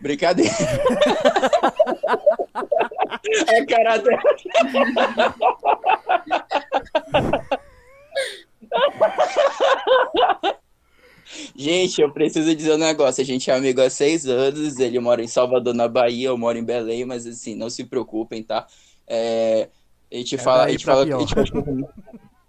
Brincadeira. é caráter. Gente, eu preciso dizer um negócio. A gente é amigo há seis anos. Ele mora em Salvador, na Bahia. Eu moro em Belém, mas assim, não se preocupem, tá? É, a gente é fala, a gente fala, a gente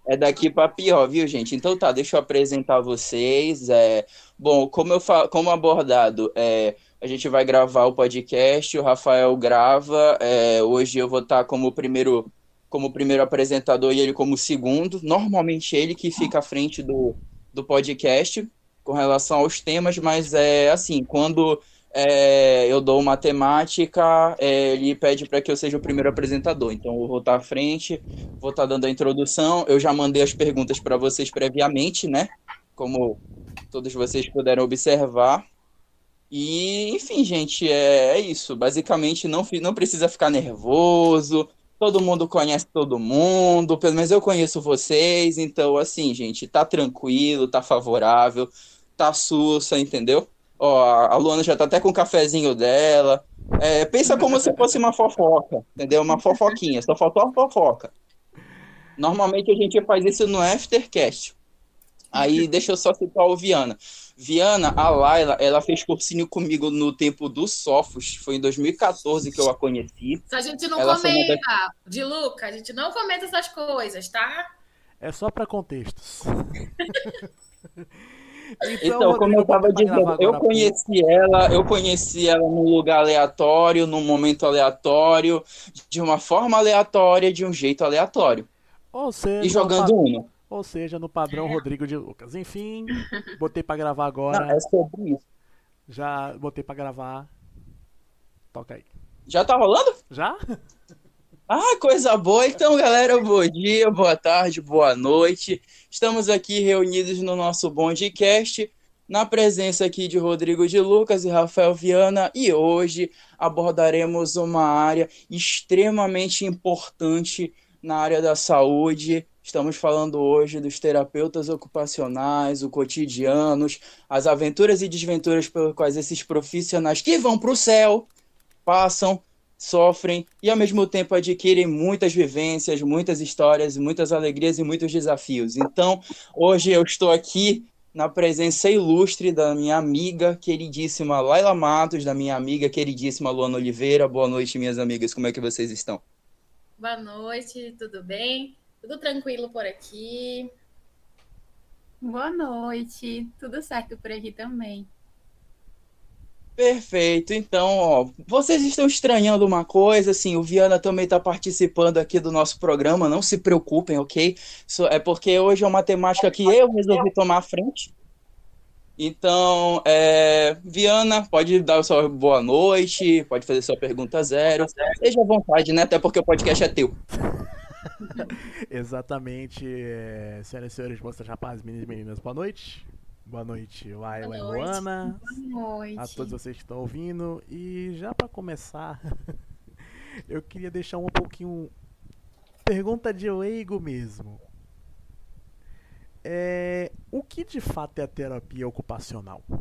é daqui para pior, viu, gente? Então tá, deixa eu apresentar vocês. É, bom, como eu falo, como abordado, é, a gente vai gravar o podcast. O Rafael grava. É, hoje eu vou estar como primeiro, como primeiro apresentador e ele como segundo. Normalmente ele que fica à frente do, do podcast com relação aos temas, mas é assim, quando é, eu dou matemática, é, ele pede para que eu seja o primeiro apresentador. Então, eu vou estar à frente, vou estar dando a introdução. Eu já mandei as perguntas para vocês previamente, né? Como todos vocês puderam observar. E, enfim, gente, é, é isso. Basicamente, não, não precisa ficar nervoso. Todo mundo conhece todo mundo, pelo menos eu conheço vocês, então assim, gente, tá tranquilo, tá favorável tá sussa, entendeu? Ó, a Luana já tá até com o cafezinho dela. É, pensa como se fosse uma fofoca, entendeu? Uma fofoquinha, só faltou a fofoca. Normalmente a gente faz isso no Aftercast. Aí deixa eu só citar o Viana. Viana, a Laila, ela fez cursinho comigo no tempo do Sofos. Foi em 2014 que eu a conheci. Se a gente não ela comenta, da... de Luca, a gente não comenta essas coisas, tá? É só para contextos. Então, então como eu estava dizendo, eu conheci ela, eu conheci ela num lugar aleatório, num momento aleatório, de uma forma aleatória, de um jeito aleatório. Ou seja, e jogando uma. Ou seja, no padrão Rodrigo de Lucas. Enfim, botei para gravar agora. Não, é sobre isso. Já botei para gravar. Toca aí. Já tá rolando? Já? Ah, coisa boa. Então, galera, bom dia, boa tarde, boa noite. Estamos aqui reunidos no nosso Bondcast, na presença aqui de Rodrigo de Lucas e Rafael Viana, e hoje abordaremos uma área extremamente importante na área da saúde. Estamos falando hoje dos terapeutas ocupacionais, o cotidianos, as aventuras e desventuras pelas quais esses profissionais que vão para o céu passam sofrem e ao mesmo tempo adquirem muitas vivências, muitas histórias, muitas alegrias e muitos desafios. Então, hoje eu estou aqui na presença ilustre da minha amiga queridíssima Laila Matos, da minha amiga queridíssima Luana Oliveira. Boa noite, minhas amigas. Como é que vocês estão? Boa noite, tudo bem? Tudo tranquilo por aqui? Boa noite, tudo certo por aqui também. Perfeito. Então, ó, vocês estão estranhando uma coisa, assim, o Viana também está participando aqui do nosso programa, não se preocupem, ok? Isso é porque hoje é uma temática que eu resolvi tomar à frente. Então, é, Viana, pode dar sua boa noite, pode fazer sua pergunta zero. Seja à vontade, né? Até porque o podcast é teu. Exatamente. É, senhoras e senhores, moças, rapazes, meninas e meninas, boa noite. Boa noite, Laila e Luana. Boa noite. A todos vocês que estão ouvindo. E já para começar, eu queria deixar um pouquinho. Pergunta de leigo mesmo. É, o que de fato é a terapia ocupacional?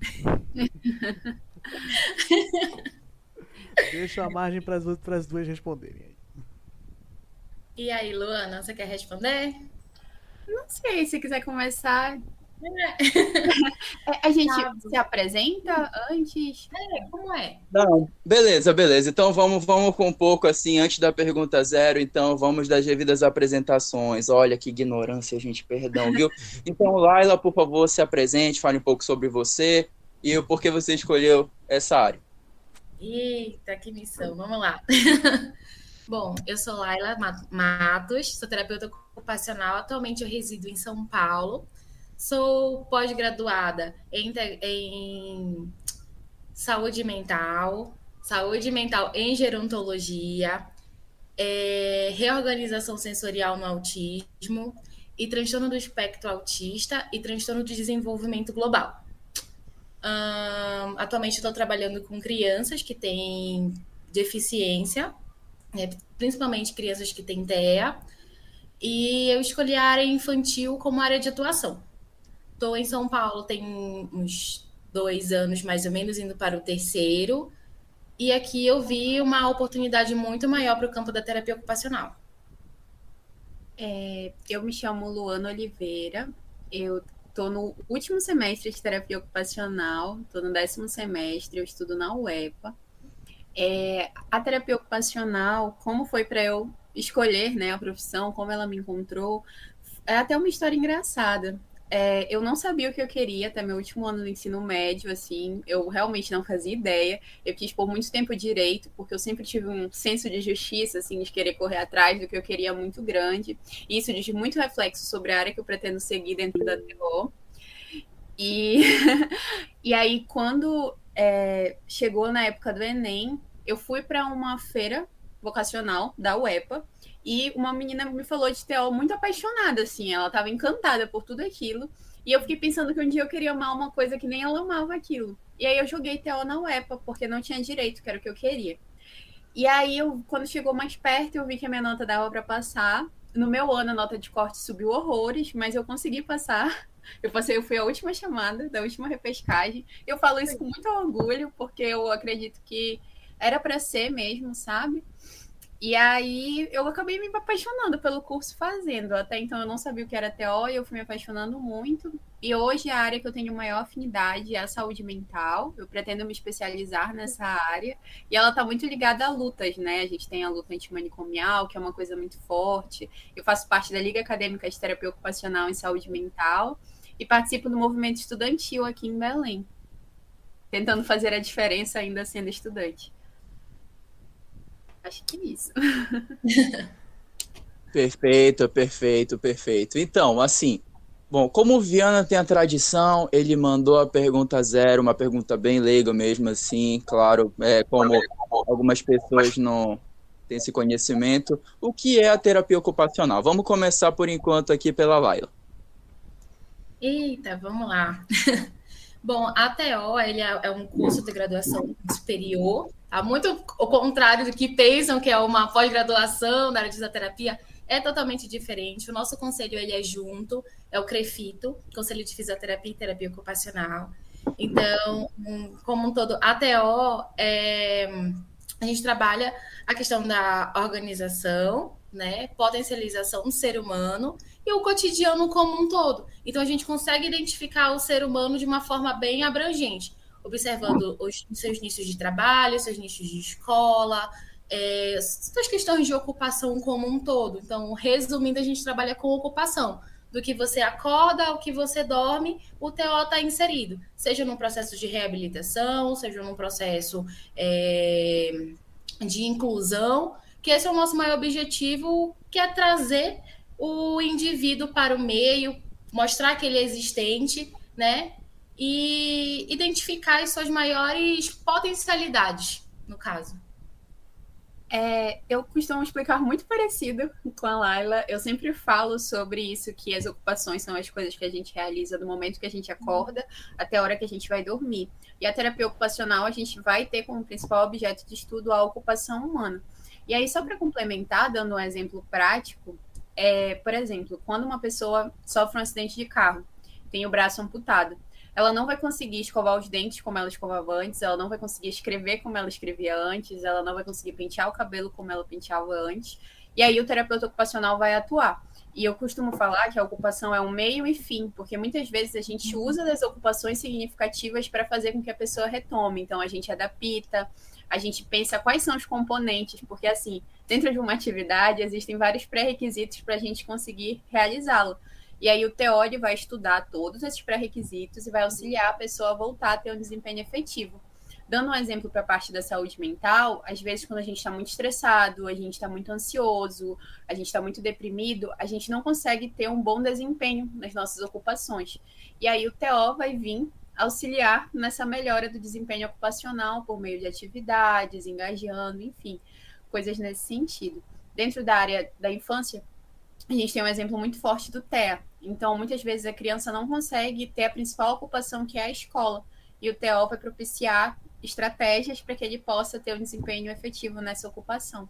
Deixa a margem para as duas responderem. E aí, Luana, você quer responder? Não sei, se quiser começar, é, a gente se apresenta antes? É, como é? Não, beleza, beleza. Então vamos, vamos com um pouco assim, antes da pergunta zero, então vamos das devidas apresentações. Olha que ignorância, gente, perdão, viu? Então, Laila, por favor, se apresente, fale um pouco sobre você e o porquê você escolheu essa área. Eita, que missão, vamos lá. Bom, eu sou Laila Matos, sou terapeuta ocupacional. Atualmente eu resido em São Paulo. Sou pós-graduada em, em saúde mental, saúde mental em gerontologia, é, reorganização sensorial no autismo e transtorno do espectro autista e transtorno de desenvolvimento global. Um, atualmente estou trabalhando com crianças que têm deficiência, né, principalmente crianças que têm TEA, e eu escolhi a área infantil como área de atuação. Estou em São Paulo tem uns dois anos mais ou menos, indo para o terceiro. e aqui eu vi uma oportunidade muito maior para o campo da terapia ocupacional. É, eu me chamo Luana Oliveira, eu estou no último semestre de terapia ocupacional, estou no décimo semestre, eu estudo na UEPA. É, a terapia ocupacional, como foi para eu escolher né, a profissão, como ela me encontrou, é até uma história engraçada. É, eu não sabia o que eu queria até meu último ano do ensino médio, assim, eu realmente não fazia ideia. Eu quis por muito tempo direito, porque eu sempre tive um senso de justiça, assim, de querer correr atrás do que eu queria muito grande. E isso diz muito reflexo sobre a área que eu pretendo seguir dentro da TO. E, e aí, quando é, chegou na época do Enem, eu fui para uma feira vocacional da UEPA e uma menina me falou de TO muito apaixonada, assim, ela estava encantada por tudo aquilo. E eu fiquei pensando que um dia eu queria amar uma coisa que nem ela amava aquilo. E aí eu joguei TO na UEPA, porque não tinha direito, que era o que eu queria. E aí, eu, quando chegou mais perto, eu vi que a minha nota dava para passar. No meu ano, a nota de corte subiu horrores, mas eu consegui passar. Eu passei, eu fui a última chamada da última repescagem. Eu falo isso com muito orgulho, porque eu acredito que era para ser mesmo, sabe? E aí eu acabei me apaixonando pelo curso fazendo. Até então eu não sabia o que era TO e eu fui me apaixonando muito. E hoje a área que eu tenho maior afinidade é a saúde mental. Eu pretendo me especializar nessa área. E ela está muito ligada a lutas, né? A gente tem a luta antimanicomial, que é uma coisa muito forte. Eu faço parte da Liga Acadêmica de Terapia Ocupacional em Saúde Mental e participo do movimento estudantil aqui em Belém. Tentando fazer a diferença ainda sendo estudante. Acho que é isso. perfeito, perfeito, perfeito. Então, assim, bom, como o Viana tem a tradição, ele mandou a pergunta zero, uma pergunta bem leiga mesmo, assim, claro, é, como algumas pessoas não têm esse conhecimento. O que é a terapia ocupacional? Vamos começar por enquanto aqui pela Laila. Eita, vamos lá. Bom, a TO ele é, é um curso de graduação superior, tá? muito ao contrário do que pensam que é uma pós-graduação na área de fisioterapia, é totalmente diferente. O nosso conselho ele é junto, é o CREFITO, Conselho de Fisioterapia e Terapia Ocupacional. Então, como um todo, a TO é, a gente trabalha a questão da organização, né, potencialização do ser humano o cotidiano como um todo. Então a gente consegue identificar o ser humano de uma forma bem abrangente, observando os seus nichos de trabalho, seus nichos de escola, é, as questões de ocupação como um todo. Então, resumindo, a gente trabalha com ocupação. Do que você acorda ao que você dorme, o TO está inserido. Seja num processo de reabilitação, seja num processo é, de inclusão, que esse é o nosso maior objetivo, que é trazer o indivíduo para o meio, mostrar que ele é existente, né? E identificar as suas maiores potencialidades, no caso. É, eu costumo explicar muito parecido com a Laila. Eu sempre falo sobre isso, que as ocupações são as coisas que a gente realiza do momento que a gente acorda até a hora que a gente vai dormir. E a terapia ocupacional, a gente vai ter como principal objeto de estudo a ocupação humana. E aí, só para complementar, dando um exemplo prático, é, por exemplo, quando uma pessoa sofre um acidente de carro, tem o braço amputado, ela não vai conseguir escovar os dentes como ela escovava antes, ela não vai conseguir escrever como ela escrevia antes, ela não vai conseguir pentear o cabelo como ela penteava antes. E aí o terapeuta ocupacional vai atuar. E eu costumo falar que a ocupação é um meio e fim, porque muitas vezes a gente usa das ocupações significativas para fazer com que a pessoa retome. Então a gente adapta, a gente pensa quais são os componentes, porque assim, dentro de uma atividade existem vários pré-requisitos para a gente conseguir realizá-lo. E aí o teórico vai estudar todos esses pré-requisitos e vai auxiliar a pessoa a voltar a ter um desempenho efetivo. Dando um exemplo para a parte da saúde mental, às vezes quando a gente está muito estressado, a gente está muito ansioso, a gente está muito deprimido, a gente não consegue ter um bom desempenho nas nossas ocupações. E aí o TO vai vir auxiliar nessa melhora do desempenho ocupacional por meio de atividades, engajando, enfim, coisas nesse sentido. Dentro da área da infância, a gente tem um exemplo muito forte do TEA. Então, muitas vezes a criança não consegue ter a principal ocupação, que é a escola. E o TO vai propiciar estratégias para que ele possa ter um desempenho efetivo nessa ocupação.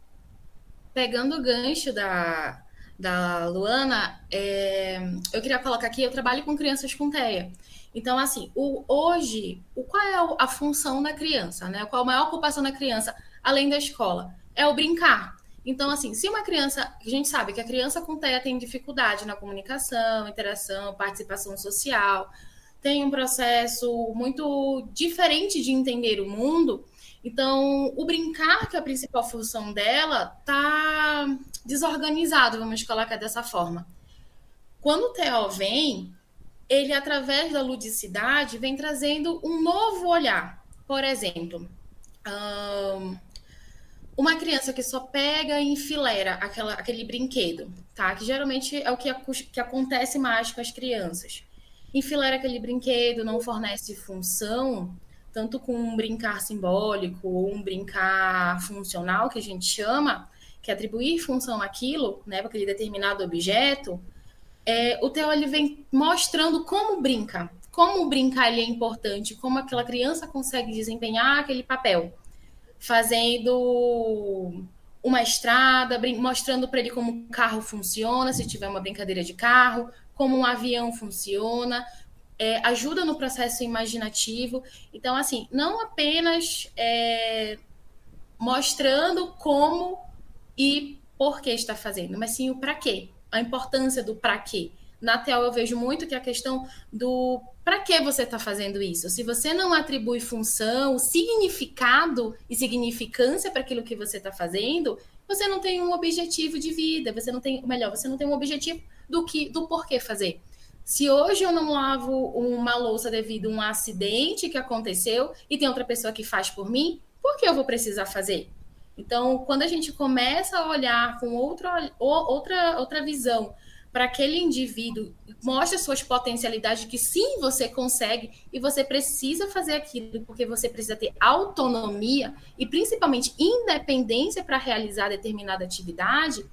Pegando o gancho da, da Luana, é, eu queria colocar aqui, eu trabalho com crianças com TEA. Então, assim, o, hoje, o, qual é a função da criança, né? Qual a maior ocupação da criança, além da escola? É o brincar. Então, assim, se uma criança. A gente sabe que a criança com TEA tem dificuldade na comunicação, interação, participação social, tem um processo muito diferente de entender o mundo. Então, o brincar, que é a principal função dela, tá desorganizado, vamos colocar dessa forma. Quando o TO vem, ele, através da ludicidade, vem trazendo um novo olhar. Por exemplo, uma criança que só pega e enfileira aquela, aquele brinquedo, tá? Que geralmente é o que, que acontece mais com as crianças. Enfileira aquele brinquedo, não fornece função, tanto com um brincar simbólico ou um brincar funcional, que a gente chama, que é atribuir função àquilo, né, para aquele determinado objeto, é, o Theo ele vem mostrando como brinca, como brincar ele é importante, como aquela criança consegue desempenhar aquele papel fazendo uma estrada, mostrando para ele como um carro funciona, se tiver uma brincadeira de carro, como um avião funciona, é, ajuda no processo imaginativo. Então, assim, não apenas é, mostrando como e por que está fazendo, mas sim o para quê, a importância do para quê. Na TEL eu vejo muito que a questão do para que você está fazendo isso? Se você não atribui função, significado e significância para aquilo que você está fazendo, você não tem um objetivo de vida, você não tem, melhor, você não tem um objetivo do que do porquê fazer. Se hoje eu não lavo uma louça devido a um acidente que aconteceu e tem outra pessoa que faz por mim, por que eu vou precisar fazer? Então, quando a gente começa a olhar com outra, outra, outra visão para aquele indivíduo, mostra suas potencialidades que sim, você consegue e você precisa fazer aquilo porque você precisa ter autonomia e principalmente independência para realizar determinada atividade,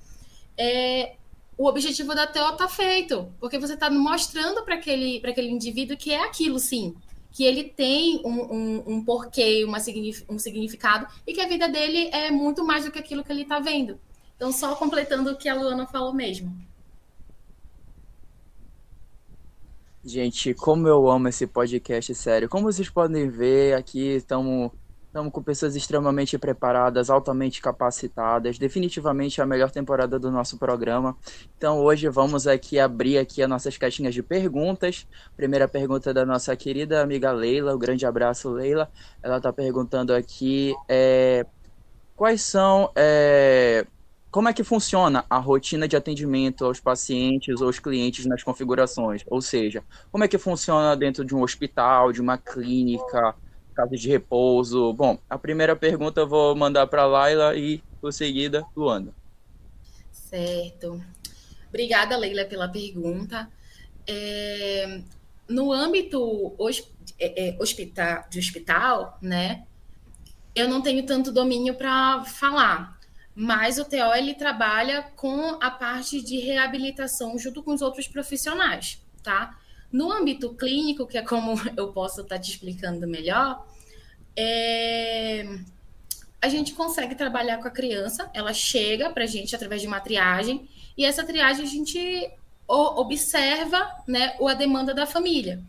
é, o objetivo da TO está feito, porque você está mostrando para aquele, aquele indivíduo que é aquilo sim, que ele tem um, um, um porquê, uma, um significado e que a vida dele é muito mais do que aquilo que ele está vendo. Então, só completando o que a Luana falou mesmo. Gente, como eu amo esse podcast, sério. Como vocês podem ver, aqui estamos com pessoas extremamente preparadas, altamente capacitadas, definitivamente a melhor temporada do nosso programa. Então hoje vamos aqui abrir aqui as nossas caixinhas de perguntas. Primeira pergunta da nossa querida amiga Leila, um grande abraço Leila. Ela está perguntando aqui é, quais são é, como é que funciona a rotina de atendimento aos pacientes ou aos clientes nas configurações? Ou seja, como é que funciona dentro de um hospital, de uma clínica, casa de repouso? Bom, a primeira pergunta eu vou mandar para Laila e, por seguida, Luanda. Certo. Obrigada, Leila, pela pergunta. É, no âmbito é, é, hospital, de hospital, né, eu não tenho tanto domínio para falar, mas o TO ele trabalha com a parte de reabilitação junto com os outros profissionais, tá? No âmbito clínico, que é como eu posso estar tá te explicando melhor, é... a gente consegue trabalhar com a criança, ela chega para a gente através de uma triagem, e essa triagem a gente observa né, a demanda da família.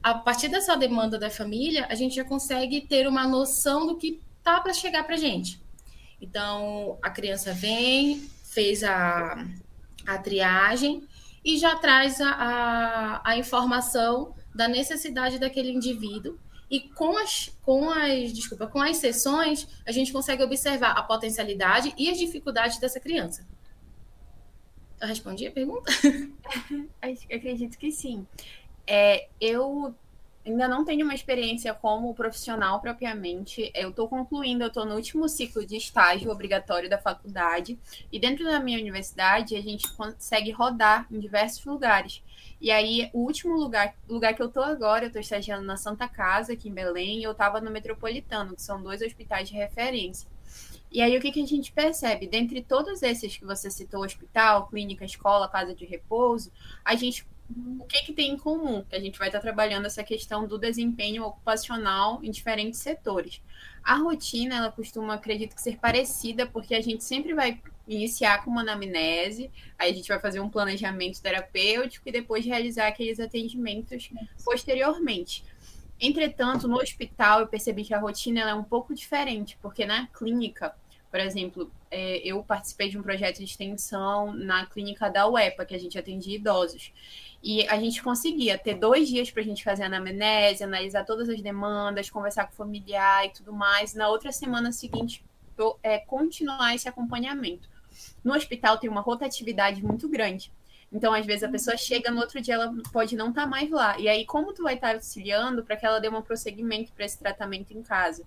A partir dessa demanda da família, a gente já consegue ter uma noção do que tá para chegar para a gente. Então, a criança vem, fez a, a triagem e já traz a, a, a informação da necessidade daquele indivíduo. E com as, com as, desculpa, com as sessões, a gente consegue observar a potencialidade e as dificuldades dessa criança. Eu respondi a pergunta? Acredito que sim. É, eu ainda não tenho uma experiência como profissional propriamente. Eu estou concluindo, eu estou no último ciclo de estágio obrigatório da faculdade. E dentro da minha universidade, a gente consegue rodar em diversos lugares. E aí, o último lugar, lugar que eu estou agora, eu estou estagiando na Santa Casa, aqui em Belém, e eu estava no Metropolitano, que são dois hospitais de referência. E aí, o que, que a gente percebe? Dentre todos esses que você citou, hospital, clínica, escola, casa de repouso, a gente o que, que tem em comum? Que a gente vai estar trabalhando essa questão do desempenho ocupacional em diferentes setores. A rotina, ela costuma, acredito que ser parecida, porque a gente sempre vai iniciar com uma anamnese, aí a gente vai fazer um planejamento terapêutico e depois realizar aqueles atendimentos posteriormente. Entretanto, no hospital eu percebi que a rotina é um pouco diferente, porque na clínica, por exemplo, é, eu participei de um projeto de extensão na clínica da UEPA, que a gente atendia idosos. E a gente conseguia ter dois dias para a gente fazer a anamnese, analisar todas as demandas, conversar com o familiar e tudo mais. Na outra semana seguinte, é, continuar esse acompanhamento. No hospital tem uma rotatividade muito grande. Então, às vezes, a pessoa chega no outro dia, ela pode não estar tá mais lá. E aí, como tu vai estar tá auxiliando para que ela dê um prosseguimento para esse tratamento em casa?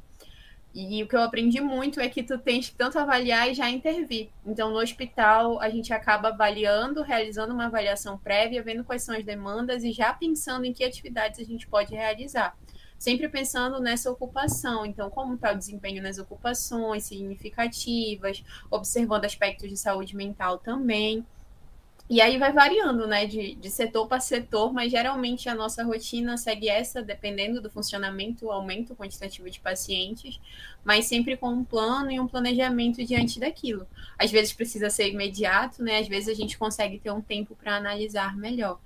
E o que eu aprendi muito é que tu tens que tanto avaliar e já intervir. Então, no hospital, a gente acaba avaliando, realizando uma avaliação prévia, vendo quais são as demandas e já pensando em que atividades a gente pode realizar sempre pensando nessa ocupação. Então, como está o desempenho nas ocupações significativas, observando aspectos de saúde mental também. E aí vai variando, né, de, de setor para setor, mas geralmente a nossa rotina segue essa, dependendo do funcionamento, aumento quantitativo de pacientes, mas sempre com um plano e um planejamento diante daquilo. Às vezes precisa ser imediato, né, às vezes a gente consegue ter um tempo para analisar melhor.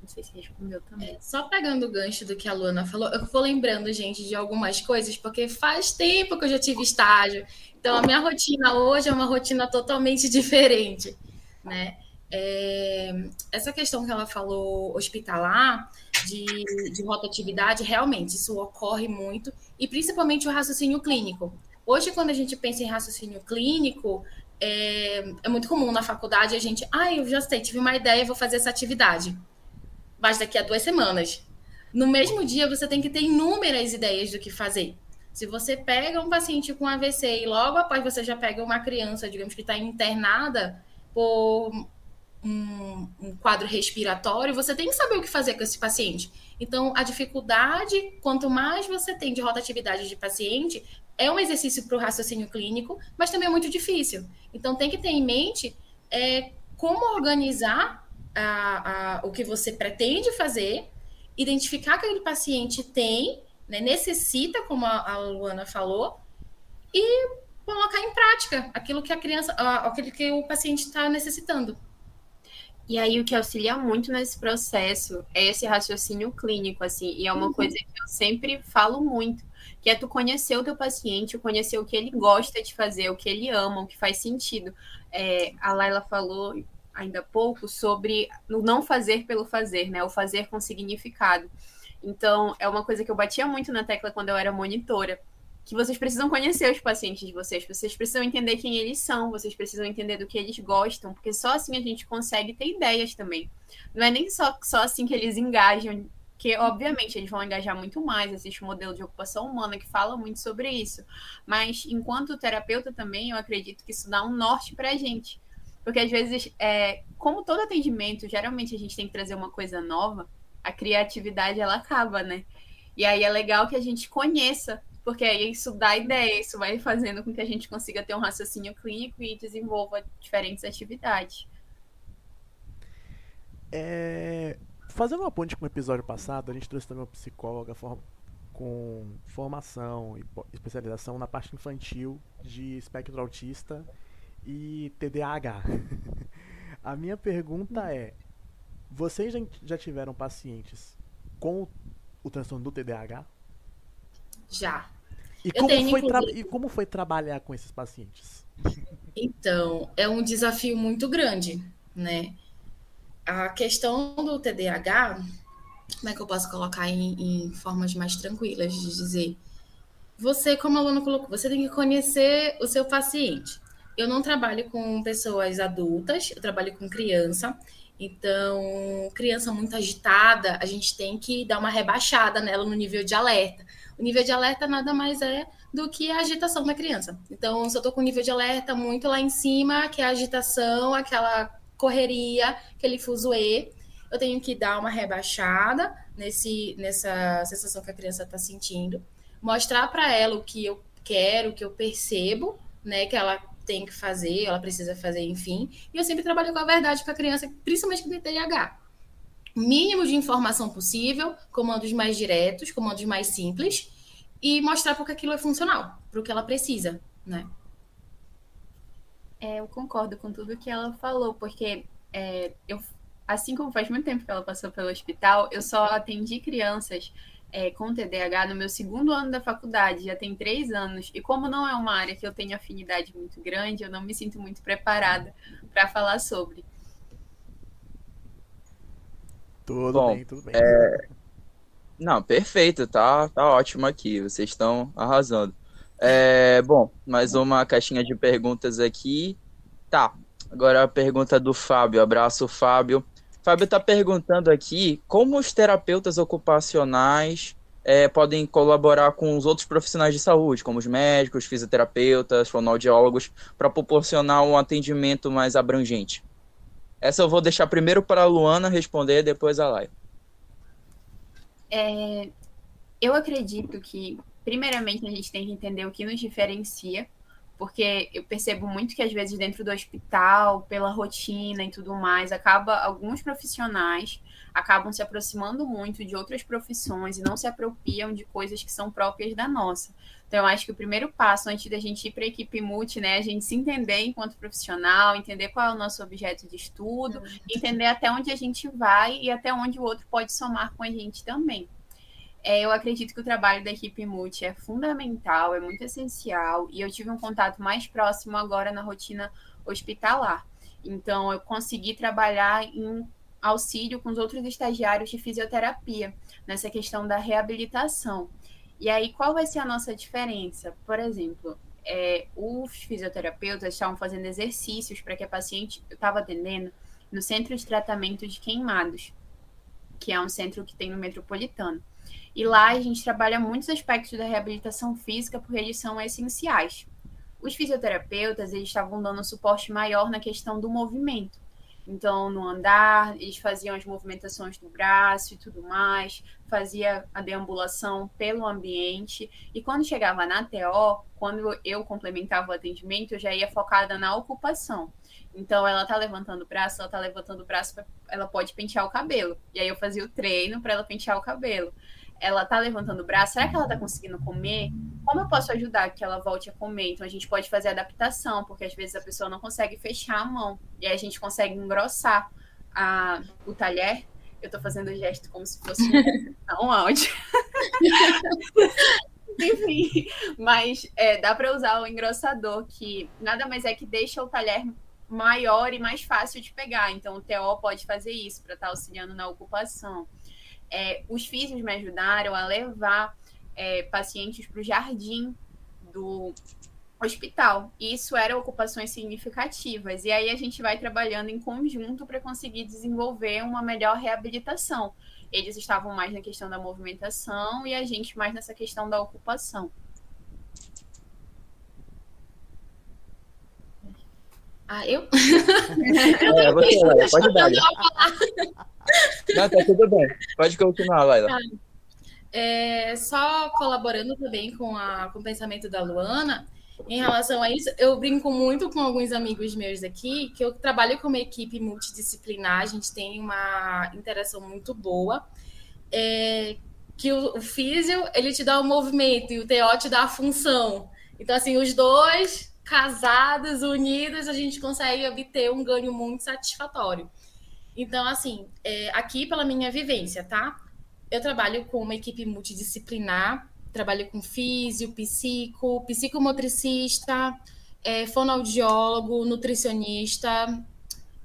Não sei se respondeu também. É, só pegando o gancho do que a Luana falou, eu vou lembrando, gente, de algumas coisas, porque faz tempo que eu já tive estágio. Então, a minha rotina hoje é uma rotina totalmente diferente, né? É, essa questão que ela falou hospitalar, de, de rotatividade, realmente, isso ocorre muito, e principalmente o raciocínio clínico. Hoje, quando a gente pensa em raciocínio clínico, é, é muito comum na faculdade a gente, ah, eu já sei, tive uma ideia, vou fazer essa atividade mas daqui a duas semanas. No mesmo dia, você tem que ter inúmeras ideias do que fazer. Se você pega um paciente com AVC e logo após você já pega uma criança, digamos que está internada por um, um, quadro respiratório, você tem que saber o que fazer com esse paciente. Então, a dificuldade, quanto mais você tem de rotatividade de paciente, é um exercício para o raciocínio clínico, mas também é muito difícil. Então, tem que ter em mente é, como organizar a, a, o que você pretende fazer, identificar que aquele paciente tem, né, necessita, como a, a Luana falou, e colocar em prática aquilo que a criança, aquilo que o paciente está necessitando. E aí o que auxilia muito nesse processo é esse raciocínio clínico, assim, e é uma uhum. coisa que eu sempre falo muito, que é tu conhecer o teu paciente, conhecer o que ele gosta de fazer, o que ele ama, o que faz sentido. É, a Laila falou ainda há pouco sobre o não fazer pelo fazer, né? O fazer com significado. Então, é uma coisa que eu batia muito na tecla quando eu era monitora, que vocês precisam conhecer os pacientes de vocês, vocês precisam entender quem eles são, vocês precisam entender do que eles gostam, porque só assim a gente consegue ter ideias também. Não é nem só, só assim que eles engajam, que obviamente eles vão engajar muito mais, existe um modelo de ocupação humana que fala muito sobre isso, mas enquanto terapeuta também, eu acredito que isso dá um norte para a gente, porque às vezes, é, como todo atendimento, geralmente a gente tem que trazer uma coisa nova, a criatividade ela acaba, né? E aí é legal que a gente conheça, porque aí isso dá ideia, isso vai fazendo com que a gente consiga ter um raciocínio clínico e desenvolva diferentes atividades. É, fazendo uma ponte com o episódio passado, a gente trouxe também uma psicóloga com formação e especialização na parte infantil de espectro autista e TDAH. A minha pergunta é: vocês já tiveram pacientes com o transtorno do TDAH? Já. E como, foi e como foi trabalhar com esses pacientes? Então, é um desafio muito grande, né? A questão do TDAH, como é que eu posso colocar em, em formas mais tranquilas de dizer? Você, como aluno colocou, você tem que conhecer o seu paciente. Eu não trabalho com pessoas adultas, eu trabalho com criança. Então, criança muito agitada, a gente tem que dar uma rebaixada nela no nível de alerta. O nível de alerta nada mais é do que a agitação da criança. Então, se eu tô com o nível de alerta muito lá em cima, que é a agitação, aquela correria, aquele fuzuê, eu tenho que dar uma rebaixada nesse, nessa sensação que a criança está sentindo, mostrar para ela o que eu quero, o que eu percebo, né, que ela tem que fazer, ela precisa fazer, enfim. E eu sempre trabalho com a verdade com a criança, principalmente com TDAH. Mínimo de informação possível, comandos mais diretos, comandos mais simples, e mostrar porque aquilo é funcional, para o que ela precisa, né? É, eu concordo com tudo que ela falou, porque é, eu, assim como faz muito tempo que ela passou pelo hospital, eu só atendi crianças é, com TDAH no meu segundo ano da faculdade, já tem três anos. E como não é uma área que eu tenho afinidade muito grande, eu não me sinto muito preparada para falar sobre. Tudo Bom, bem, tudo bem. É... Não, perfeito, tá, tá ótimo aqui. Vocês estão arrasando. É, bom, mais uma caixinha de perguntas aqui. Tá, agora a pergunta do Fábio. Abraço, Fábio. Fábio está perguntando aqui como os terapeutas ocupacionais é, podem colaborar com os outros profissionais de saúde, como os médicos, fisioterapeutas, fonoaudiólogos, para proporcionar um atendimento mais abrangente. Essa eu vou deixar primeiro para a Luana responder, depois a Lai. É, eu acredito que primeiramente a gente tem que entender o que nos diferencia, porque eu percebo muito que às vezes dentro do hospital, pela rotina e tudo mais, acaba alguns profissionais acabam se aproximando muito de outras profissões e não se apropriam de coisas que são próprias da nossa. Então, eu acho que o primeiro passo antes da gente ir para a equipe multi, né, a gente se entender enquanto profissional, entender qual é o nosso objeto de estudo, entender até onde a gente vai e até onde o outro pode somar com a gente também. É, eu acredito que o trabalho da equipe multi é fundamental, é muito essencial, e eu tive um contato mais próximo agora na rotina hospitalar. Então, eu consegui trabalhar em auxílio com os outros estagiários de fisioterapia, nessa questão da reabilitação. E aí, qual vai ser a nossa diferença? Por exemplo, é, os fisioterapeutas estavam fazendo exercícios para que a paciente, estava atendendo no Centro de Tratamento de Queimados, que é um centro que tem no metropolitano. E lá a gente trabalha muitos aspectos da reabilitação física porque eles são essenciais. Os fisioterapeutas, eles estavam dando suporte maior na questão do movimento. Então, no andar, eles faziam as movimentações do braço e tudo mais, fazia a deambulação pelo ambiente. E quando chegava na TO, quando eu complementava o atendimento, eu já ia focada na ocupação. Então, ela tá levantando o braço, ela tá levantando o braço, ela pode pentear o cabelo. E aí eu fazia o treino para ela pentear o cabelo ela tá levantando o braço, será que ela tá conseguindo comer? Como eu posso ajudar que ela volte a comer? Então a gente pode fazer adaptação, porque às vezes a pessoa não consegue fechar a mão. E aí a gente consegue engrossar a, o talher. Eu tô fazendo o gesto como se fosse um áudio. Enfim, mas é, dá para usar o engrossador, que nada mais é que deixa o talher maior e mais fácil de pegar. Então, o TO pode fazer isso para estar tá auxiliando na ocupação é, os físicos me ajudaram a levar é, pacientes para o jardim do hospital. E isso eram ocupações significativas. E aí a gente vai trabalhando em conjunto para conseguir desenvolver uma melhor reabilitação. Eles estavam mais na questão da movimentação e a gente mais nessa questão da ocupação. Ah, eu? É, você, pode dar. Não, tá tudo bem. Pode continuar, Laila. Tá. É, só colaborando também com, a, com o pensamento da Luana, em relação a isso, eu brinco muito com alguns amigos meus aqui, que eu trabalho com uma equipe multidisciplinar, a gente tem uma interação muito boa, é, que o, o físio, ele te dá o movimento e o TO te dá a função. Então, assim, os dois casados, unidos, a gente consegue obter um ganho muito satisfatório. Então, assim, é, aqui pela minha vivência, tá? Eu trabalho com uma equipe multidisciplinar, trabalho com físio, psico, psicomotricista, é, fonoaudiólogo, nutricionista,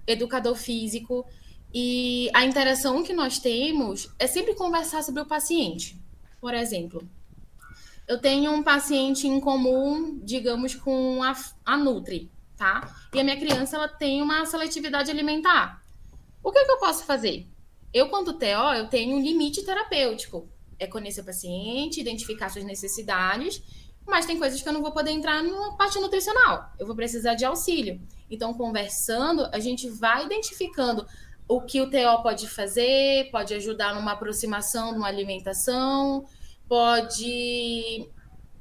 educador físico. E a interação que nós temos é sempre conversar sobre o paciente. Por exemplo, eu tenho um paciente em comum, digamos, com a, a Nutri, tá? E a minha criança ela tem uma seletividade alimentar. O que, que eu posso fazer? Eu, quando TO, eu tenho um limite terapêutico. É conhecer o paciente, identificar suas necessidades, mas tem coisas que eu não vou poder entrar na parte nutricional. Eu vou precisar de auxílio. Então, conversando, a gente vai identificando o que o TO pode fazer, pode ajudar numa aproximação, numa alimentação, pode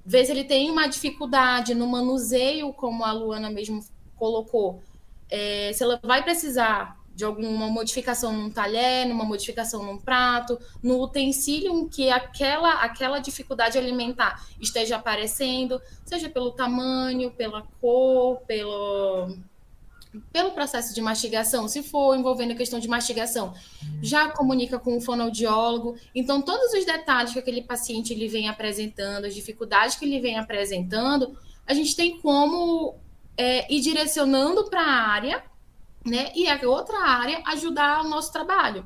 ver se ele tem uma dificuldade no manuseio, como a Luana mesmo colocou. É, se ela vai precisar de alguma modificação num talher, numa modificação num prato, no utensílio em que aquela, aquela dificuldade alimentar esteja aparecendo, seja pelo tamanho, pela cor, pelo, pelo processo de mastigação, se for envolvendo a questão de mastigação, já comunica com o fonoaudiólogo. Então, todos os detalhes que aquele paciente ele vem apresentando, as dificuldades que ele vem apresentando, a gente tem como é, ir direcionando para a área, né? E a outra área ajudar o nosso trabalho.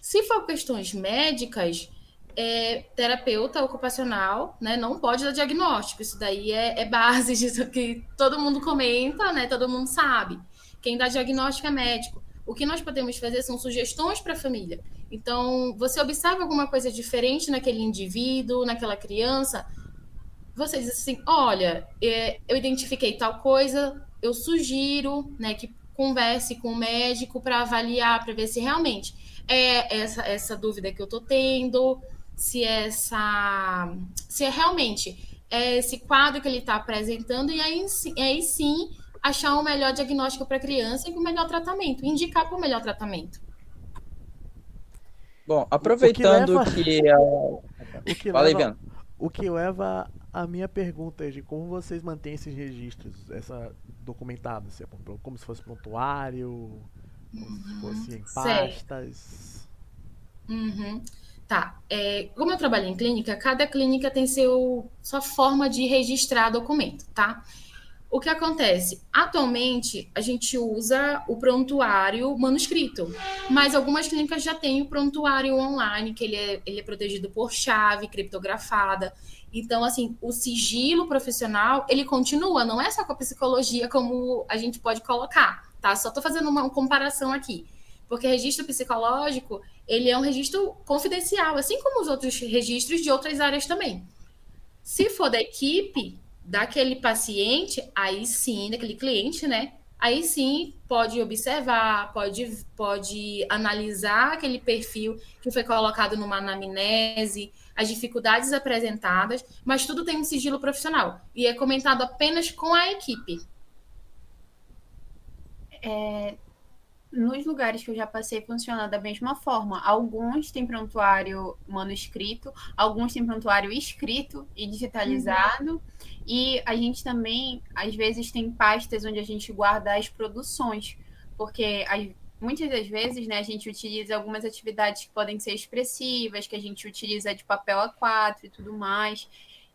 Se for questões médicas, é, terapeuta ocupacional, né, não pode dar diagnóstico. Isso daí é, é base disso que todo mundo comenta, né? Todo mundo sabe. Quem dá diagnóstico é médico. O que nós podemos fazer são sugestões para a família. Então, você observa alguma coisa diferente naquele indivíduo, naquela criança, você diz assim: olha, é, eu identifiquei tal coisa, eu sugiro né, que converse com o médico para avaliar, para ver se realmente é essa, essa dúvida que eu estou tendo, se essa. se é realmente é esse quadro que ele está apresentando, e aí, aí sim achar o melhor diagnóstico para a criança e o melhor tratamento, indicar para o melhor tratamento. Bom, aproveitando o que, leva... que a... o que Fala leva... aí, O que leva a minha pergunta é de como vocês mantêm esses registros, essa documentados, assim, como se fosse prontuário, como uhum. se fosse em pastas. Uhum. Tá. É, como eu trabalho em clínica, cada clínica tem seu, sua forma de registrar documento, tá? O que acontece? Atualmente, a gente usa o prontuário manuscrito, mas algumas clínicas já têm o prontuário online, que ele é, ele é protegido por chave criptografada. Então, assim, o sigilo profissional, ele continua, não é só com a psicologia como a gente pode colocar, tá? Só estou fazendo uma comparação aqui. Porque registro psicológico, ele é um registro confidencial, assim como os outros registros de outras áreas também. Se for da equipe, daquele paciente, aí sim, daquele cliente, né? Aí sim pode observar, pode, pode analisar aquele perfil que foi colocado numa anamnese, as dificuldades apresentadas, mas tudo tem um sigilo profissional e é comentado apenas com a equipe. É, nos lugares que eu já passei funciona da mesma forma. Alguns têm prontuário manuscrito, alguns têm prontuário escrito e digitalizado. Uhum. E a gente também, às vezes, tem pastas onde a gente guarda as produções, porque muitas das vezes né, a gente utiliza algumas atividades que podem ser expressivas, que a gente utiliza de papel A4 e tudo mais.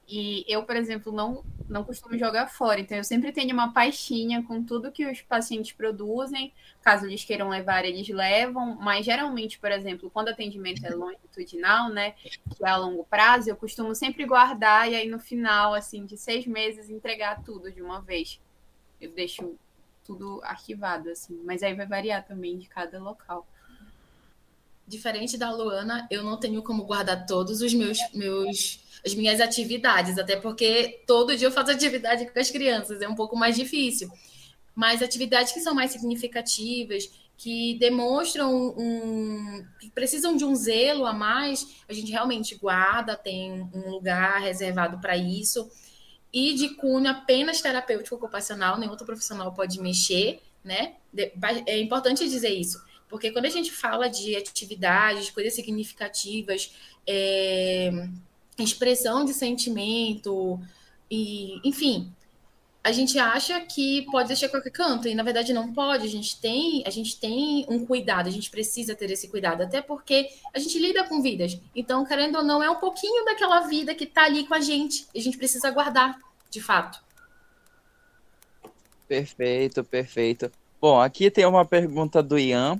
E eu, por exemplo, não, não costumo jogar fora. Então, eu sempre tenho uma pastinha com tudo que os pacientes produzem. Caso eles queiram levar, eles levam. Mas, geralmente, por exemplo, quando o atendimento é longitudinal, né? Que é a longo prazo, eu costumo sempre guardar e aí no final, assim, de seis meses, entregar tudo de uma vez. Eu deixo tudo arquivado, assim. Mas aí vai variar também de cada local. Diferente da Luana, eu não tenho como guardar todos os meus, meus as minhas atividades, até porque todo dia eu faço atividade com as crianças, é um pouco mais difícil. Mas atividades que são mais significativas, que demonstram um. que precisam de um zelo a mais, a gente realmente guarda, tem um lugar reservado para isso. E de cunho apenas terapêutico ocupacional, nenhum outro profissional pode mexer, né? É importante dizer isso, porque quando a gente fala de atividades, coisas significativas, é, expressão de sentimento e, enfim, a gente acha que pode deixar qualquer canto e na verdade não pode. A gente tem, a gente tem um cuidado, a gente precisa ter esse cuidado, até porque a gente lida com vidas. Então, querendo ou não, é um pouquinho daquela vida que está ali com a gente. E a gente precisa guardar, de fato. Perfeito, perfeito. Bom, aqui tem uma pergunta do Ian.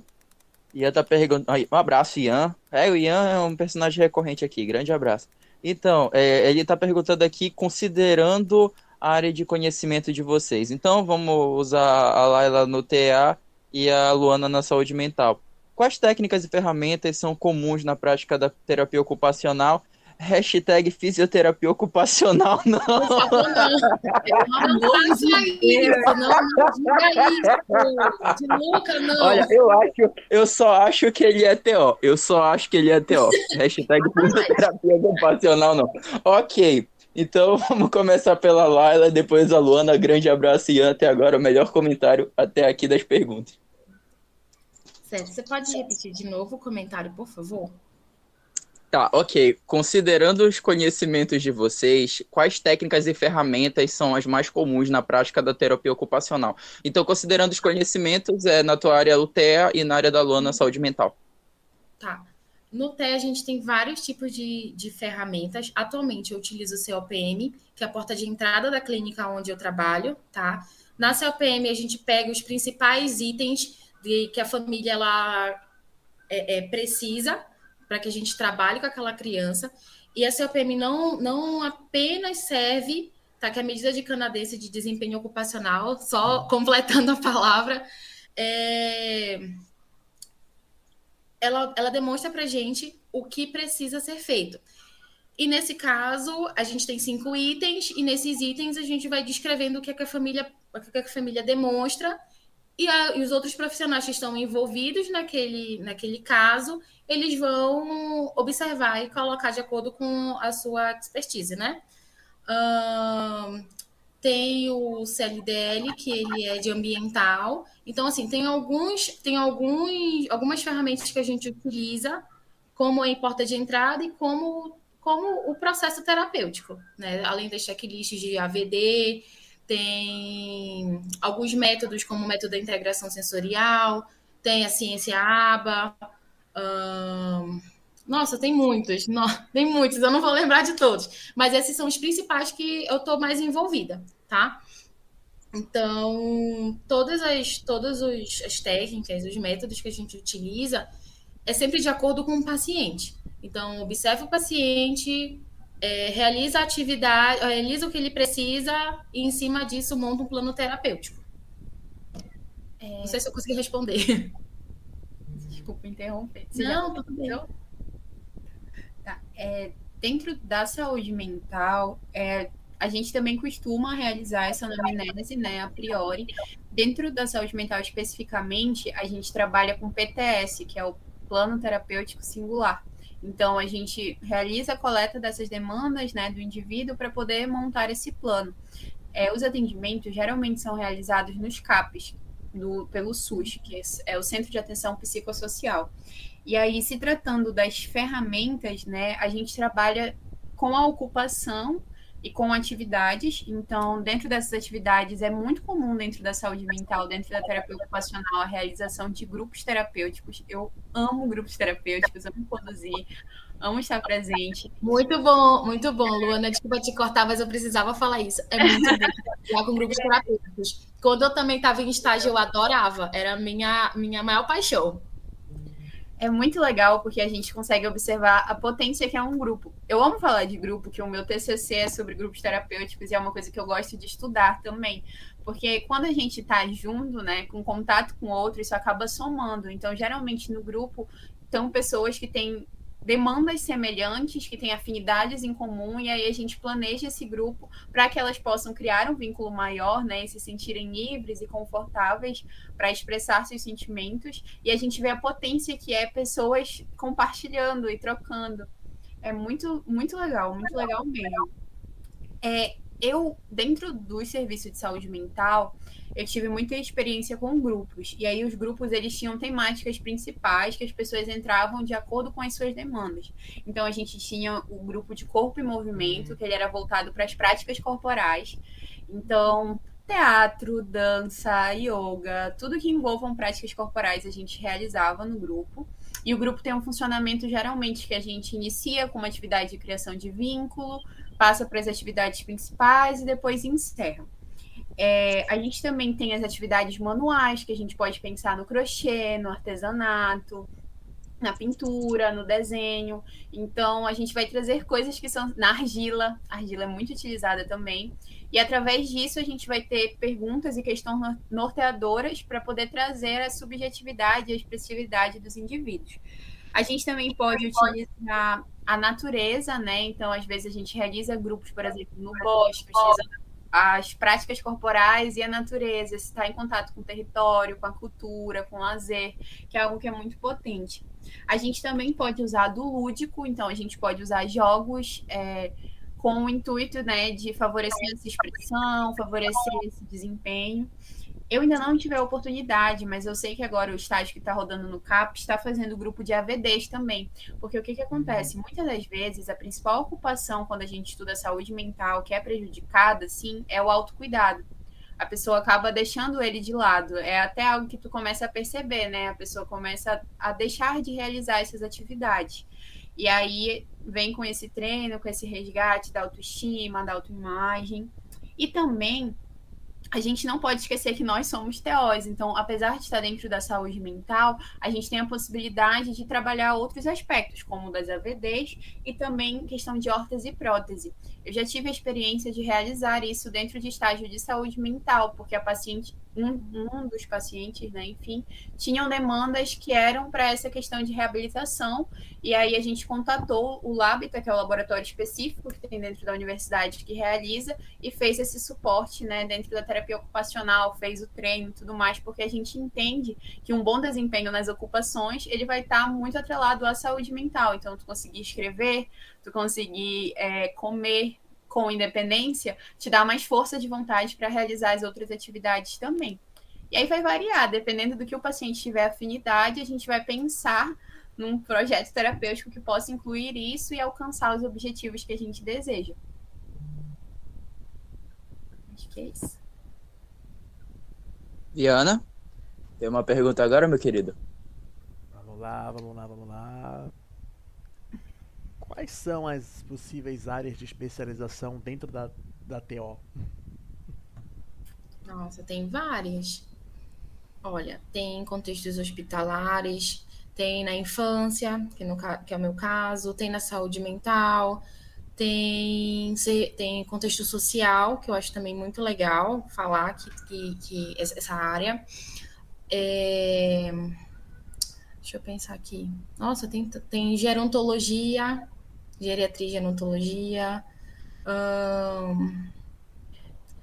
Ian tá perguntando. Um abraço, Ian. É, o Ian é um personagem recorrente aqui. Grande abraço. Então, é, ele está perguntando aqui, considerando a área de conhecimento de vocês. Então, vamos usar a Laila no TA e a Luana na saúde mental. Quais técnicas e ferramentas são comuns na prática da terapia ocupacional Hashtag fisioterapia ocupacional, não. Favor, não. não faça isso, não diga isso. De nunca, não. Olha, eu acho, eu só acho que ele é TO. Eu só acho que ele é TO. Hashtag fisioterapia ocupacional, não. Ok. Então vamos começar pela Laila, depois a Luana. Grande abraço e até agora o melhor comentário até aqui das perguntas. Certo. Você pode repetir de novo o comentário, por favor? Tá, ok. Considerando os conhecimentos de vocês, quais técnicas e ferramentas são as mais comuns na prática da terapia ocupacional? Então, considerando os conhecimentos, é na tua área UTEA e na área da Luana Saúde Mental. Tá. No TE, a gente tem vários tipos de, de ferramentas. Atualmente, eu utilizo o COPM, que é a porta de entrada da clínica onde eu trabalho, tá? Na COPM, a gente pega os principais itens de, que a família ela, é, é, precisa para que a gente trabalhe com aquela criança. E a COPM não, não apenas serve, tá? Que é a medida de canadense de desempenho ocupacional, só completando a palavra, é, ela, ela demonstra para gente o que precisa ser feito. E nesse caso, a gente tem cinco itens, e nesses itens a gente vai descrevendo o que, é que, a, família, o que, é que a família demonstra, e, a, e, os outros profissionais que estão envolvidos naquele, naquele caso, eles vão observar e colocar de acordo com a sua expertise, né? Um, tem o CLDL, que ele é de ambiental. Então, assim, tem alguns, tem alguns, algumas ferramentas que a gente utiliza como em porta de entrada e como, como o processo terapêutico, né? Além das checklists de AVD, tem alguns métodos, como o método da integração sensorial, tem a ciência ABA. Hum, nossa, tem muitos, não, tem muitos, eu não vou lembrar de todos, mas esses são os principais que eu estou mais envolvida tá? Então, todas as, todas os, as técnicas, os métodos que a gente utiliza é sempre de acordo com o paciente. Então, observa o paciente, é, realiza a atividade, realiza o que ele precisa e, em cima disso, monta um plano terapêutico. É... Não sei se eu consegui responder. Desculpa interromper. Você Não, tudo bem. Tá. É, dentro da saúde mental, é, a gente também costuma realizar essa anamnese, né, a priori. Dentro da saúde mental especificamente, a gente trabalha com PTS, que é o Plano Terapêutico Singular. Então, a gente realiza a coleta dessas demandas né, do indivíduo para poder montar esse plano. É, os atendimentos geralmente são realizados nos CAPs, do, pelo SUS, que é o Centro de Atenção Psicossocial. E aí, se tratando das ferramentas, né, a gente trabalha com a ocupação e com atividades. Então, dentro dessas atividades, é muito comum dentro da saúde mental, dentro da terapia ocupacional, a realização de grupos terapêuticos. Eu amo grupos terapêuticos, amo conduzir, amo estar presente. Muito bom, muito bom, Luana. Desculpa te cortar, mas eu precisava falar isso. É muito bom com grupos terapêuticos. Quando eu também estava em estágio, eu adorava. Era a minha, minha maior paixão é muito legal porque a gente consegue observar a potência que é um grupo. Eu amo falar de grupo, que o meu TCC é sobre grupos terapêuticos e é uma coisa que eu gosto de estudar também. Porque quando a gente está junto, né, com contato com outro, isso acaba somando. Então, geralmente no grupo estão pessoas que têm demandas semelhantes, que têm afinidades em comum, e aí a gente planeja esse grupo para que elas possam criar um vínculo maior, né, e se sentirem livres e confortáveis para expressar seus sentimentos, e a gente vê a potência que é pessoas compartilhando e trocando. É muito, muito legal, muito legal mesmo. É, eu, dentro do serviço de saúde mental, eu tive muita experiência com grupos. E aí os grupos eles tinham temáticas principais que as pessoas entravam de acordo com as suas demandas. Então a gente tinha o grupo de corpo e movimento, que ele era voltado para as práticas corporais. Então, teatro, dança, yoga, tudo que envolvam práticas corporais a gente realizava no grupo. E o grupo tem um funcionamento geralmente que a gente inicia com uma atividade de criação de vínculo, passa para as atividades principais e depois encerra. É, a gente também tem as atividades manuais, que a gente pode pensar no crochê, no artesanato, na pintura, no desenho. Então, a gente vai trazer coisas que são na argila. A argila é muito utilizada também. E através disso, a gente vai ter perguntas e questões norteadoras para poder trazer a subjetividade e a expressividade dos indivíduos. A gente também pode utilizar a natureza, né? Então, às vezes, a gente realiza grupos, por exemplo, no bosque, utilizando as práticas corporais e a natureza, estar em contato com o território, com a cultura, com o lazer, que é algo que é muito potente. A gente também pode usar do lúdico, então a gente pode usar jogos é, com o intuito né, de favorecer essa expressão, favorecer esse desempenho. Eu ainda não tive a oportunidade, mas eu sei que agora o estágio que está rodando no CAP está fazendo grupo de AVDs também. Porque o que, que acontece? Muitas das vezes, a principal ocupação quando a gente estuda saúde mental que é prejudicada, sim, é o autocuidado. A pessoa acaba deixando ele de lado. É até algo que tu começa a perceber, né? A pessoa começa a deixar de realizar essas atividades. E aí vem com esse treino, com esse resgate da autoestima, da autoimagem. E também a gente não pode esquecer que nós somos TOs, então, apesar de estar dentro da saúde mental, a gente tem a possibilidade de trabalhar outros aspectos, como das AVDs e também questão de órtese e prótese. Eu já tive a experiência de realizar isso dentro de estágio de saúde mental, porque a paciente, um, um dos pacientes, né, enfim, tinham demandas que eram para essa questão de reabilitação, e aí a gente contatou o Labita, que é o laboratório específico que tem dentro da universidade que realiza, e fez esse suporte, né, dentro da terapia ocupacional, fez o treino e tudo mais, porque a gente entende que um bom desempenho nas ocupações, ele vai estar muito atrelado à saúde mental, então tu conseguir escrever, tu conseguir é, comer com independência, te dá mais força de vontade para realizar as outras atividades também. E aí vai variar, dependendo do que o paciente tiver afinidade, a gente vai pensar num projeto terapêutico que possa incluir isso e alcançar os objetivos que a gente deseja. Acho que é isso. Viana, tem uma pergunta agora, meu querido? Vamos lá, vamos lá, vamos lá. Quais são as possíveis áreas de especialização dentro da, da TO? Nossa, tem várias. Olha, tem contextos hospitalares, tem na infância, que, no, que é o meu caso, tem na saúde mental, tem, tem contexto social, que eu acho também muito legal falar que, que, que essa área. É, deixa eu pensar aqui. Nossa, tem, tem gerontologia, geriatria, gerontologia. Hum...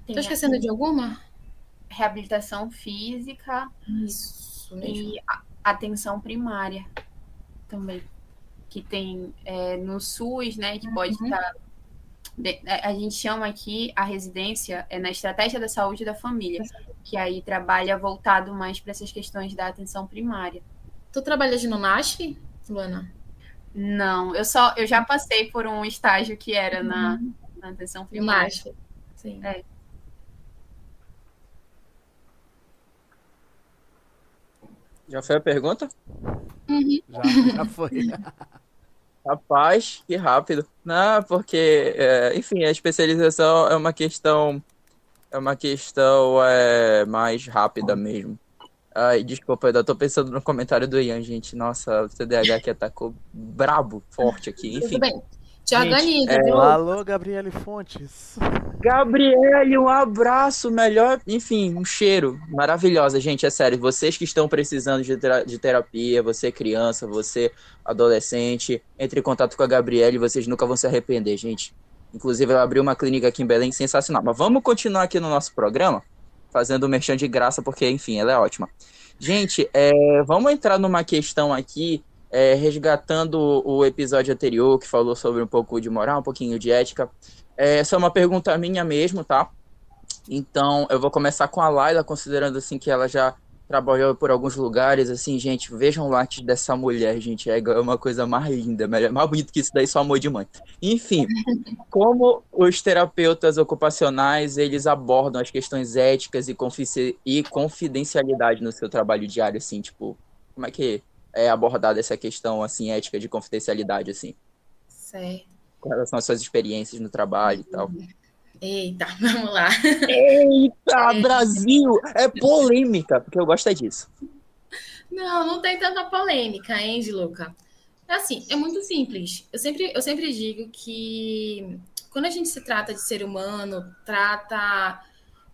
Tô esquecendo de alguma? Reabilitação física. Isso mesmo. E atenção primária também. Que tem é, no SUS, né? Que pode estar. Uhum. Tá, a gente chama aqui a residência é na estratégia da saúde da família, que aí trabalha voltado mais para essas questões da atenção primária. Tu trabalhas no NASF, Luana? Não, eu só eu já passei por um estágio que era uhum. na, na atenção primária. Sim. É. Já foi a pergunta? Uhum. Já, já foi. Rapaz, que rápido. Não, porque, é, enfim, a especialização é uma questão é uma questão é, mais rápida mesmo. Ai, desculpa, eu ainda tô pensando no comentário do Ian, gente. Nossa, o TDAH que atacou brabo, forte aqui. Enfim. Tudo bem. Te organiza, é... viu? Alô, Gabriele Fontes. Gabriele, um abraço, melhor, enfim, um cheiro. Maravilhosa, gente, é sério. Vocês que estão precisando de, de terapia, você criança, você adolescente, entre em contato com a Gabriele, vocês nunca vão se arrepender, gente. Inclusive, ela abriu uma clínica aqui em Belém sensacional. Mas vamos continuar aqui no nosso programa? Fazendo merchan de graça, porque, enfim, ela é ótima. Gente, é, vamos entrar numa questão aqui, é, resgatando o episódio anterior, que falou sobre um pouco de moral, um pouquinho de ética. É, essa é uma pergunta minha mesmo, tá? Então, eu vou começar com a Laila, considerando assim que ela já trabalhou por alguns lugares, assim, gente, vejam o latte dessa mulher, gente, é uma coisa mais linda, mais bonito que isso daí, só amor de mãe. Enfim, como os terapeutas ocupacionais, eles abordam as questões éticas e, e confidencialidade no seu trabalho diário, assim, tipo, como é que é abordada essa questão, assim, ética de confidencialidade, assim? Certo. Quais são as suas experiências no trabalho e tal? Eita, vamos lá. Eita, é. Brasil! É polêmica, porque eu gosto é disso. Não, não tem tanta polêmica, hein, Luca? É assim, é muito simples. Eu sempre, eu sempre digo que quando a gente se trata de ser humano, trata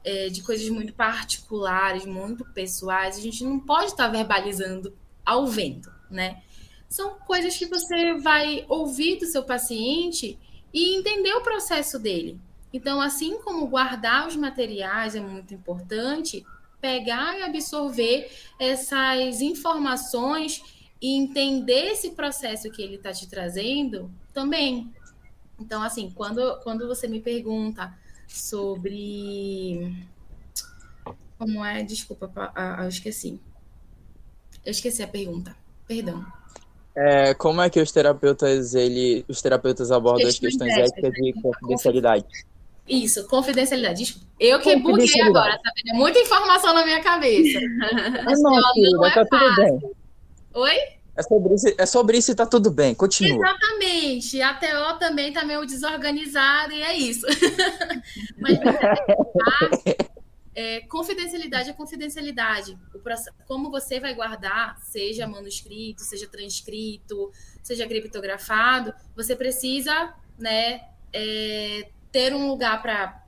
é, de coisas muito particulares, muito pessoais, a gente não pode estar verbalizando ao vento, né? São coisas que você vai ouvir do seu paciente e entender o processo dele. Então, assim como guardar os materiais é muito importante, pegar e absorver essas informações e entender esse processo que ele está te trazendo também. Então, assim, quando, quando você me pergunta sobre Como é? Desculpa, eu esqueci. Eu esqueci a pergunta. Perdão. É, como é que os terapeutas, ele, os terapeutas abordam as questões éticas e confidencialidade? Isso, confidencialidade. Eu que buguei agora, tá vendo? É muita informação na minha cabeça. Ah, não, filha, não é tá tudo bem. Oi? É sobre, isso, é sobre isso e tá tudo bem. Continua. Exatamente. A TO também tá meio desorganizada e é isso. Mas é, confidencialidade é confidencialidade. Processo, como você vai guardar, seja manuscrito, seja transcrito, seja criptografado, você precisa né, é, ter um lugar para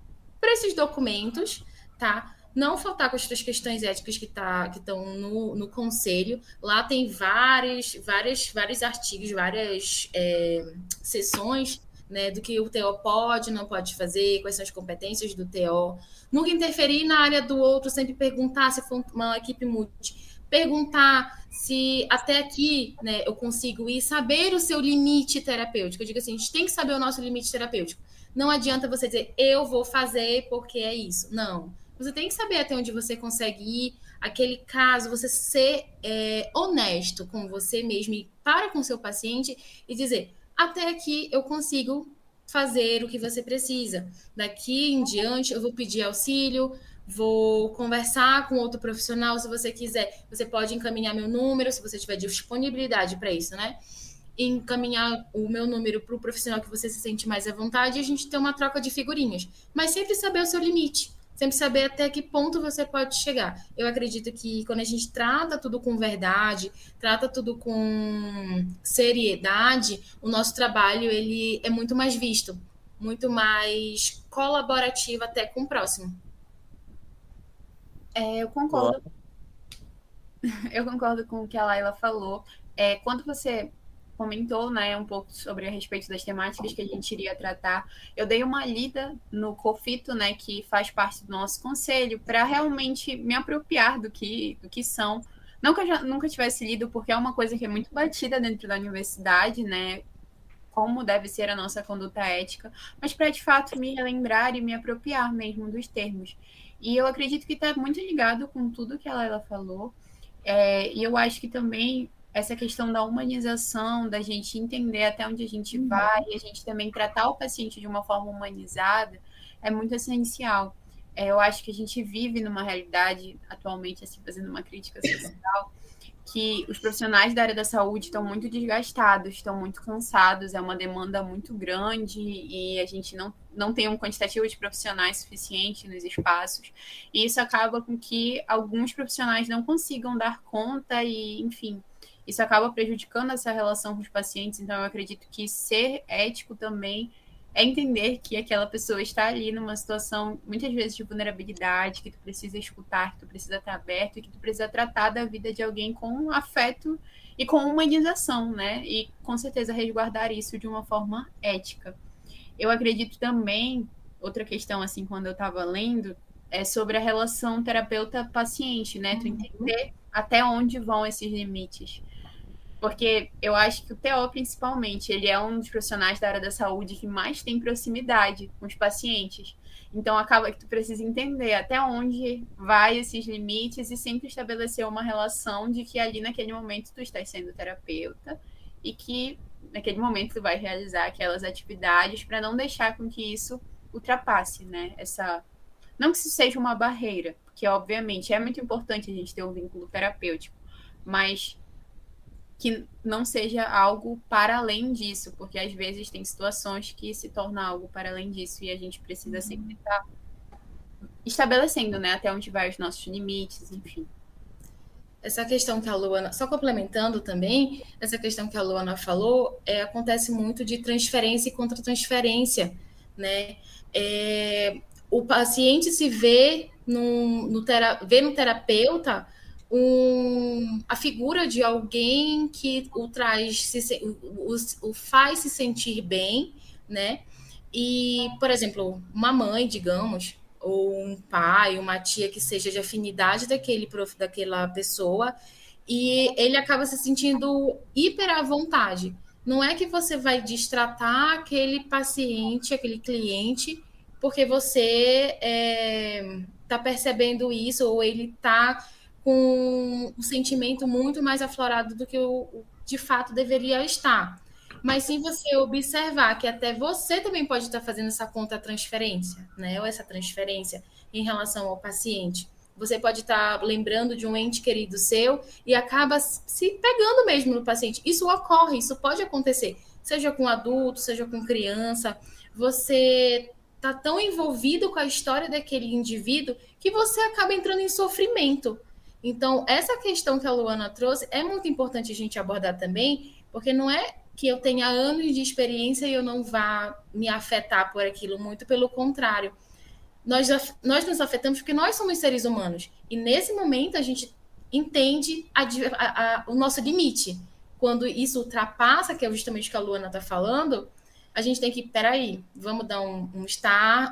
esses documentos, tá? Não faltar com as questões éticas que tá, estão no, no conselho. Lá tem vários, vários, vários artigos, várias é, sessões né, do que o TO pode, não pode fazer, quais são as competências do TO. Nunca interferir na área do outro, sempre perguntar se for uma equipe multi. Perguntar se até aqui né, eu consigo ir, saber o seu limite terapêutico. Eu digo assim, a gente tem que saber o nosso limite terapêutico. Não adianta você dizer, eu vou fazer porque é isso. Não. Você tem que saber até onde você consegue ir. Aquele caso, você ser é, honesto com você mesmo e para com seu paciente e dizer: até aqui eu consigo fazer o que você precisa. Daqui em diante eu vou pedir auxílio, vou conversar com outro profissional se você quiser. Você pode encaminhar meu número se você tiver disponibilidade para isso, né? Encaminhar o meu número para o profissional que você se sente mais à vontade e a gente ter uma troca de figurinhas. Mas sempre saber o seu limite, sempre saber até que ponto você pode chegar. Eu acredito que quando a gente trata tudo com verdade, trata tudo com seriedade, o nosso trabalho ele é muito mais visto, muito mais colaborativo até com o próximo. É, eu concordo. Eu concordo com o que a Laila falou. É, quando você comentou, né, um pouco sobre a respeito das temáticas que a gente iria tratar. Eu dei uma lida no COFITO, né, que faz parte do nosso conselho, para realmente me apropriar do que, do que são. Não que eu já, nunca tivesse lido, porque é uma coisa que é muito batida dentro da universidade, né, como deve ser a nossa conduta ética, mas para de fato me relembrar e me apropriar mesmo dos termos. E eu acredito que está muito ligado com tudo que ela, ela falou. É, e eu acho que também essa questão da humanização, da gente entender até onde a gente uhum. vai, e a gente também tratar o paciente de uma forma humanizada, é muito essencial. É, eu acho que a gente vive numa realidade, atualmente, assim, fazendo uma crítica social, que os profissionais da área da saúde estão muito desgastados, estão muito cansados, é uma demanda muito grande e a gente não, não tem um quantitativo de profissionais suficiente nos espaços. E isso acaba com que alguns profissionais não consigam dar conta e, enfim, isso acaba prejudicando essa relação com os pacientes. Então, eu acredito que ser ético também é entender que aquela pessoa está ali numa situação, muitas vezes, de vulnerabilidade, que tu precisa escutar, que tu precisa estar aberto e que tu precisa tratar da vida de alguém com afeto e com humanização, né? E com certeza resguardar isso de uma forma ética. Eu acredito também, outra questão, assim, quando eu estava lendo, é sobre a relação terapeuta-paciente, né? Tu uhum. entender até onde vão esses limites. Porque eu acho que o TO, principalmente, ele é um dos profissionais da área da saúde que mais tem proximidade com os pacientes. Então, acaba que tu precisa entender até onde vai esses limites e sempre estabelecer uma relação de que ali, naquele momento, tu estás sendo terapeuta e que, naquele momento, tu vai realizar aquelas atividades para não deixar com que isso ultrapasse, né? Essa... Não que isso seja uma barreira, porque, obviamente, é muito importante a gente ter um vínculo terapêutico, mas que não seja algo para além disso, porque às vezes tem situações que se torna algo para além disso e a gente precisa uhum. sempre estar estabelecendo, né, até onde vai os nossos limites, enfim. Essa questão que a Luana, só complementando também, essa questão que a Luana falou, é, acontece muito de transferência e contra-transferência, né? É, o paciente se vê no, no, tera, vê no terapeuta um, a figura de alguém que o traz, se, o, o faz se sentir bem, né? E, por exemplo, uma mãe, digamos, ou um pai, uma tia que seja de afinidade daquele prof, daquela pessoa, e ele acaba se sentindo hiper à vontade. Não é que você vai destratar aquele paciente, aquele cliente, porque você está é, percebendo isso, ou ele está com um sentimento muito mais aflorado do que o, de fato deveria estar. Mas sim você observar que até você também pode estar fazendo essa contra-transferência, né? Ou essa transferência em relação ao paciente. Você pode estar lembrando de um ente querido seu e acaba se pegando mesmo no paciente. Isso ocorre, isso pode acontecer, seja com adulto, seja com criança. Você está tão envolvido com a história daquele indivíduo que você acaba entrando em sofrimento. Então, essa questão que a Luana trouxe é muito importante a gente abordar também, porque não é que eu tenha anos de experiência e eu não vá me afetar por aquilo, muito pelo contrário. Nós, nós nos afetamos porque nós somos seres humanos. E nesse momento a gente entende a, a, a, o nosso limite. Quando isso ultrapassa, que é justamente o que a Luana está falando, a gente tem que, peraí, vamos dar um, um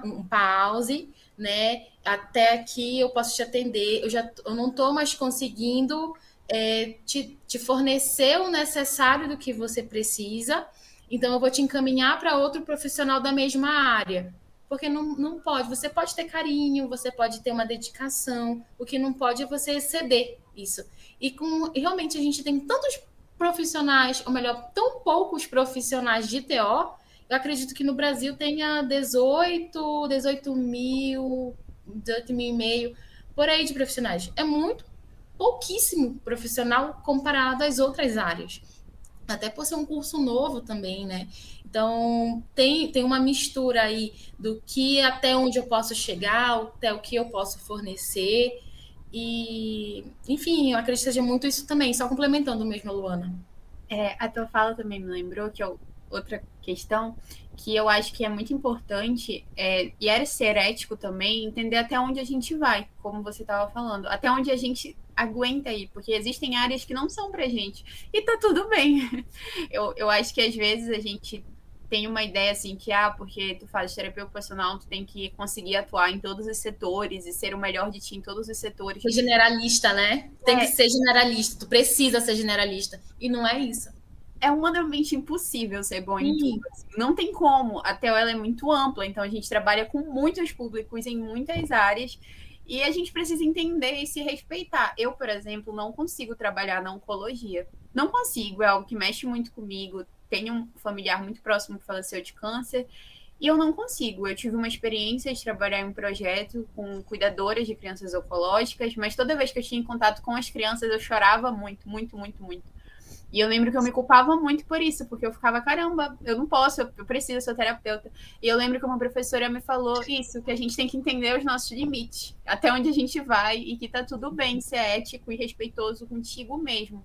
um pause, né? Até aqui eu posso te atender. Eu já eu não estou mais conseguindo é, te, te fornecer o necessário do que você precisa. Então, eu vou te encaminhar para outro profissional da mesma área. Porque não, não pode. Você pode ter carinho, você pode ter uma dedicação. O que não pode é você exceder isso. E com realmente a gente tem tantos profissionais, ou melhor, tão poucos profissionais de TO. Eu acredito que no Brasil tenha 18, 18 mil, 18 mil e meio por aí de profissionais. É muito pouquíssimo profissional comparado às outras áreas. Até por ser um curso novo também, né? Então, tem, tem uma mistura aí do que até onde eu posso chegar, até o que eu posso fornecer. E, enfim, eu acredito que seja muito isso também, só complementando mesmo, Luana. É, a tua fala também me lembrou que eu, outra questão que eu acho que é muito importante, é, e era ser ético também, entender até onde a gente vai, como você estava falando, até onde a gente aguenta aí, porque existem áreas que não são pra gente. E tá tudo bem. Eu, eu acho que às vezes a gente tem uma ideia assim que, ah, porque tu faz terapia ocupacional, tu tem que conseguir atuar em todos os setores e ser o melhor de ti em todos os setores. Generalista, né? Tem é. que ser generalista, tu precisa ser generalista. E não é isso. É humanamente impossível ser bom em tudo. Assim. Não tem como. A TEL ela é muito ampla, então a gente trabalha com muitos públicos em muitas áreas e a gente precisa entender e se respeitar. Eu, por exemplo, não consigo trabalhar na oncologia. Não consigo, é algo que mexe muito comigo. Tenho um familiar muito próximo que faleceu de câncer. E eu não consigo. Eu tive uma experiência de trabalhar em um projeto com cuidadoras de crianças oncológicas, mas toda vez que eu tinha contato com as crianças, eu chorava muito, muito, muito, muito. E eu lembro que eu me culpava muito por isso, porque eu ficava, caramba, eu não posso, eu preciso ser terapeuta. E eu lembro que uma professora me falou isso, que a gente tem que entender os nossos limites, até onde a gente vai e que tá tudo bem ser ético e respeitoso contigo mesmo.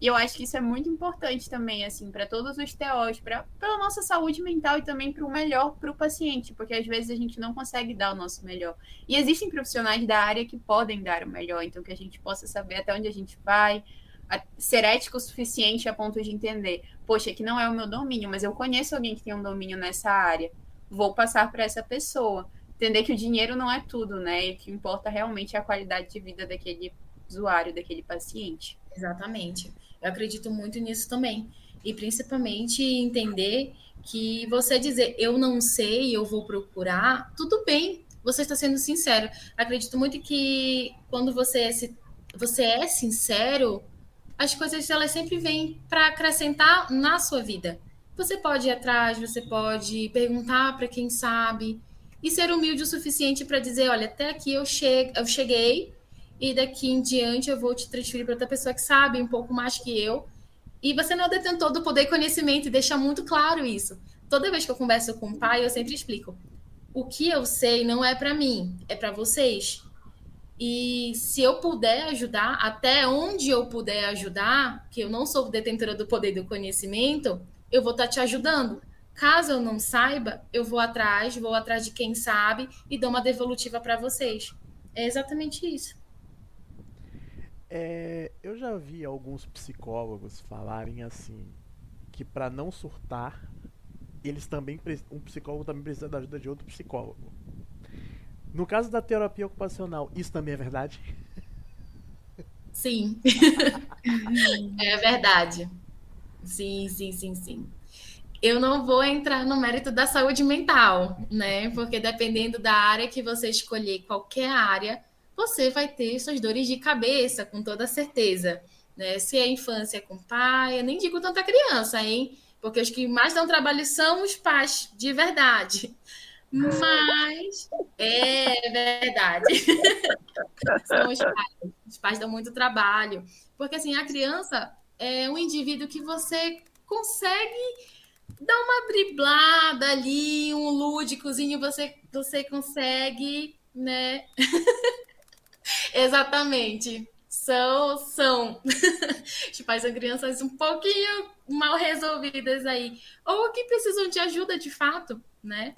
E eu acho que isso é muito importante também, assim, para todos os TOs, para pela nossa saúde mental e também para o melhor para o paciente, porque às vezes a gente não consegue dar o nosso melhor. E existem profissionais da área que podem dar o melhor, então que a gente possa saber até onde a gente vai, ser ético o suficiente a ponto de entender, poxa, que não é o meu domínio, mas eu conheço alguém que tem um domínio nessa área, vou passar para essa pessoa. Entender que o dinheiro não é tudo, né? E o que importa realmente é a qualidade de vida daquele usuário, daquele paciente. Exatamente. Eu acredito muito nisso também. E principalmente entender que você dizer eu não sei, eu vou procurar, tudo bem, você está sendo sincero. Acredito muito que quando você é, você é sincero, as coisas elas sempre vêm para acrescentar na sua vida. Você pode ir atrás, você pode perguntar para quem sabe e ser humilde o suficiente para dizer, olha, até aqui eu, che eu cheguei e daqui em diante eu vou te transferir para outra pessoa que sabe um pouco mais que eu. E você não é detentor do poder e conhecimento e deixa muito claro isso. Toda vez que eu converso com o pai, eu sempre explico: o que eu sei não é para mim, é para vocês. E se eu puder ajudar, até onde eu puder ajudar, que eu não sou detentora do poder do conhecimento, eu vou estar tá te ajudando. Caso eu não saiba, eu vou atrás, vou atrás de quem sabe e dou uma devolutiva para vocês. É exatamente isso. É, eu já vi alguns psicólogos falarem assim que para não surtar, eles também um psicólogo também precisa da ajuda de outro psicólogo. No caso da terapia ocupacional, isso também é verdade? Sim. é verdade. Sim, sim, sim, sim. eu não vou entrar no mérito da saúde mental, né? Porque dependendo da área que você escolher, qualquer área, você vai ter suas dores de cabeça, com toda certeza. Né? Se é infância com pai, eu nem digo tanta criança, hein? Porque os que mais dão trabalho são os pais, de verdade. Mas é verdade. são os pais. Os pais dão muito trabalho. Porque assim, a criança é um indivíduo que você consegue dar uma driblada ali, um lúdicozinho, você, você consegue, né? Exatamente. São, são. Os pais são crianças um pouquinho mal resolvidas aí. Ou que precisam de ajuda de fato, né?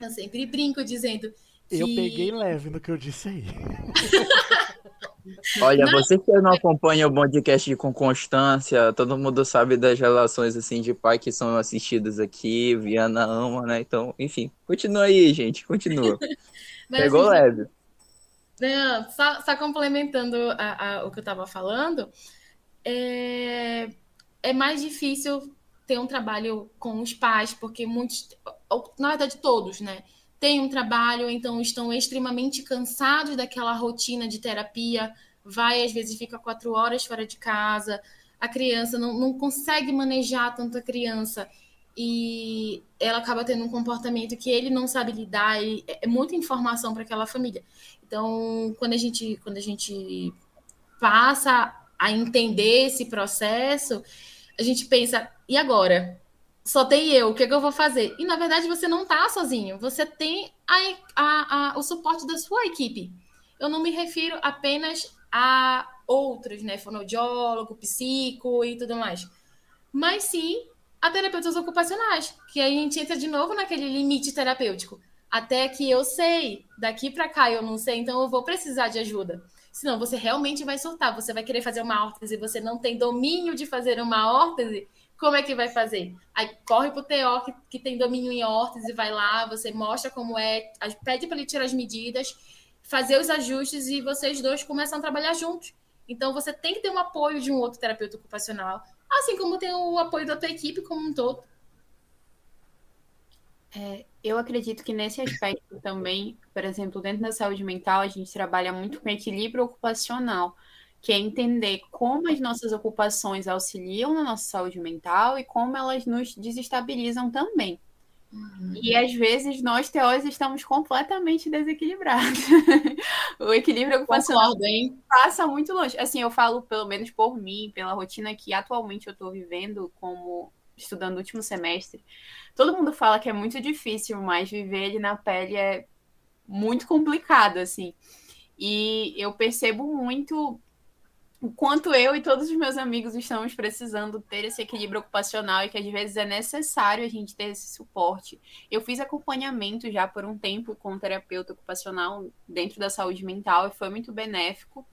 Eu sempre brinco dizendo. Que... Eu peguei leve no que eu disse aí. Olha, não. você que não acompanha o podcast com constância, todo mundo sabe das relações assim de pai que são assistidas aqui, Viana ama, né? Então, enfim, continua aí, gente, continua. Mas, Pegou assim, leve. Não, só, só complementando a, a, o que eu estava falando, é, é mais difícil ter um trabalho com os pais, porque muitos, na verdade todos, né? têm um trabalho, então estão extremamente cansados daquela rotina de terapia, vai, às vezes fica quatro horas fora de casa, a criança não, não consegue manejar tanta criança e ela acaba tendo um comportamento que ele não sabe lidar, e é muita informação para aquela família. Então, quando a gente, quando a gente passa a entender esse processo, a gente pensa, e agora? só tem eu, o que, é que eu vou fazer? E na verdade você não está sozinho, você tem a, a, a, o suporte da sua equipe. Eu não me refiro apenas a outros, né? Fonoaudiólogo, psico e tudo mais. Mas sim a terapeutas ocupacionais, que aí a gente entra de novo naquele limite terapêutico. Até que eu sei, daqui para cá eu não sei, então eu vou precisar de ajuda. Senão você realmente vai surtar, você vai querer fazer uma órtese, você não tem domínio de fazer uma órtese, como é que vai fazer? Aí corre pro TO que, que tem domínio em órtese, vai lá, você mostra como é, pede para ele tirar as medidas, fazer os ajustes e vocês dois começam a trabalhar juntos. Então você tem que ter um apoio de um outro terapeuta ocupacional, assim como tem o apoio da tua equipe como um todo. É, eu acredito que nesse aspecto também, por exemplo, dentro da saúde mental, a gente trabalha muito com equilíbrio ocupacional que é entender como as nossas ocupações auxiliam na nossa saúde mental e como elas nos desestabilizam também. Uhum. E às vezes nós, teóricos, estamos completamente desequilibrados. o equilíbrio ocupacional Concordo, passa muito longe. Assim, eu falo pelo menos por mim, pela rotina que atualmente eu estou vivendo como estudando o último semestre. Todo mundo fala que é muito difícil, mas viver ele na pele é muito complicado, assim. E eu percebo muito o quanto eu e todos os meus amigos estamos precisando ter esse equilíbrio ocupacional e que às vezes é necessário a gente ter esse suporte. Eu fiz acompanhamento já por um tempo com um terapeuta ocupacional dentro da saúde mental e foi muito benéfico.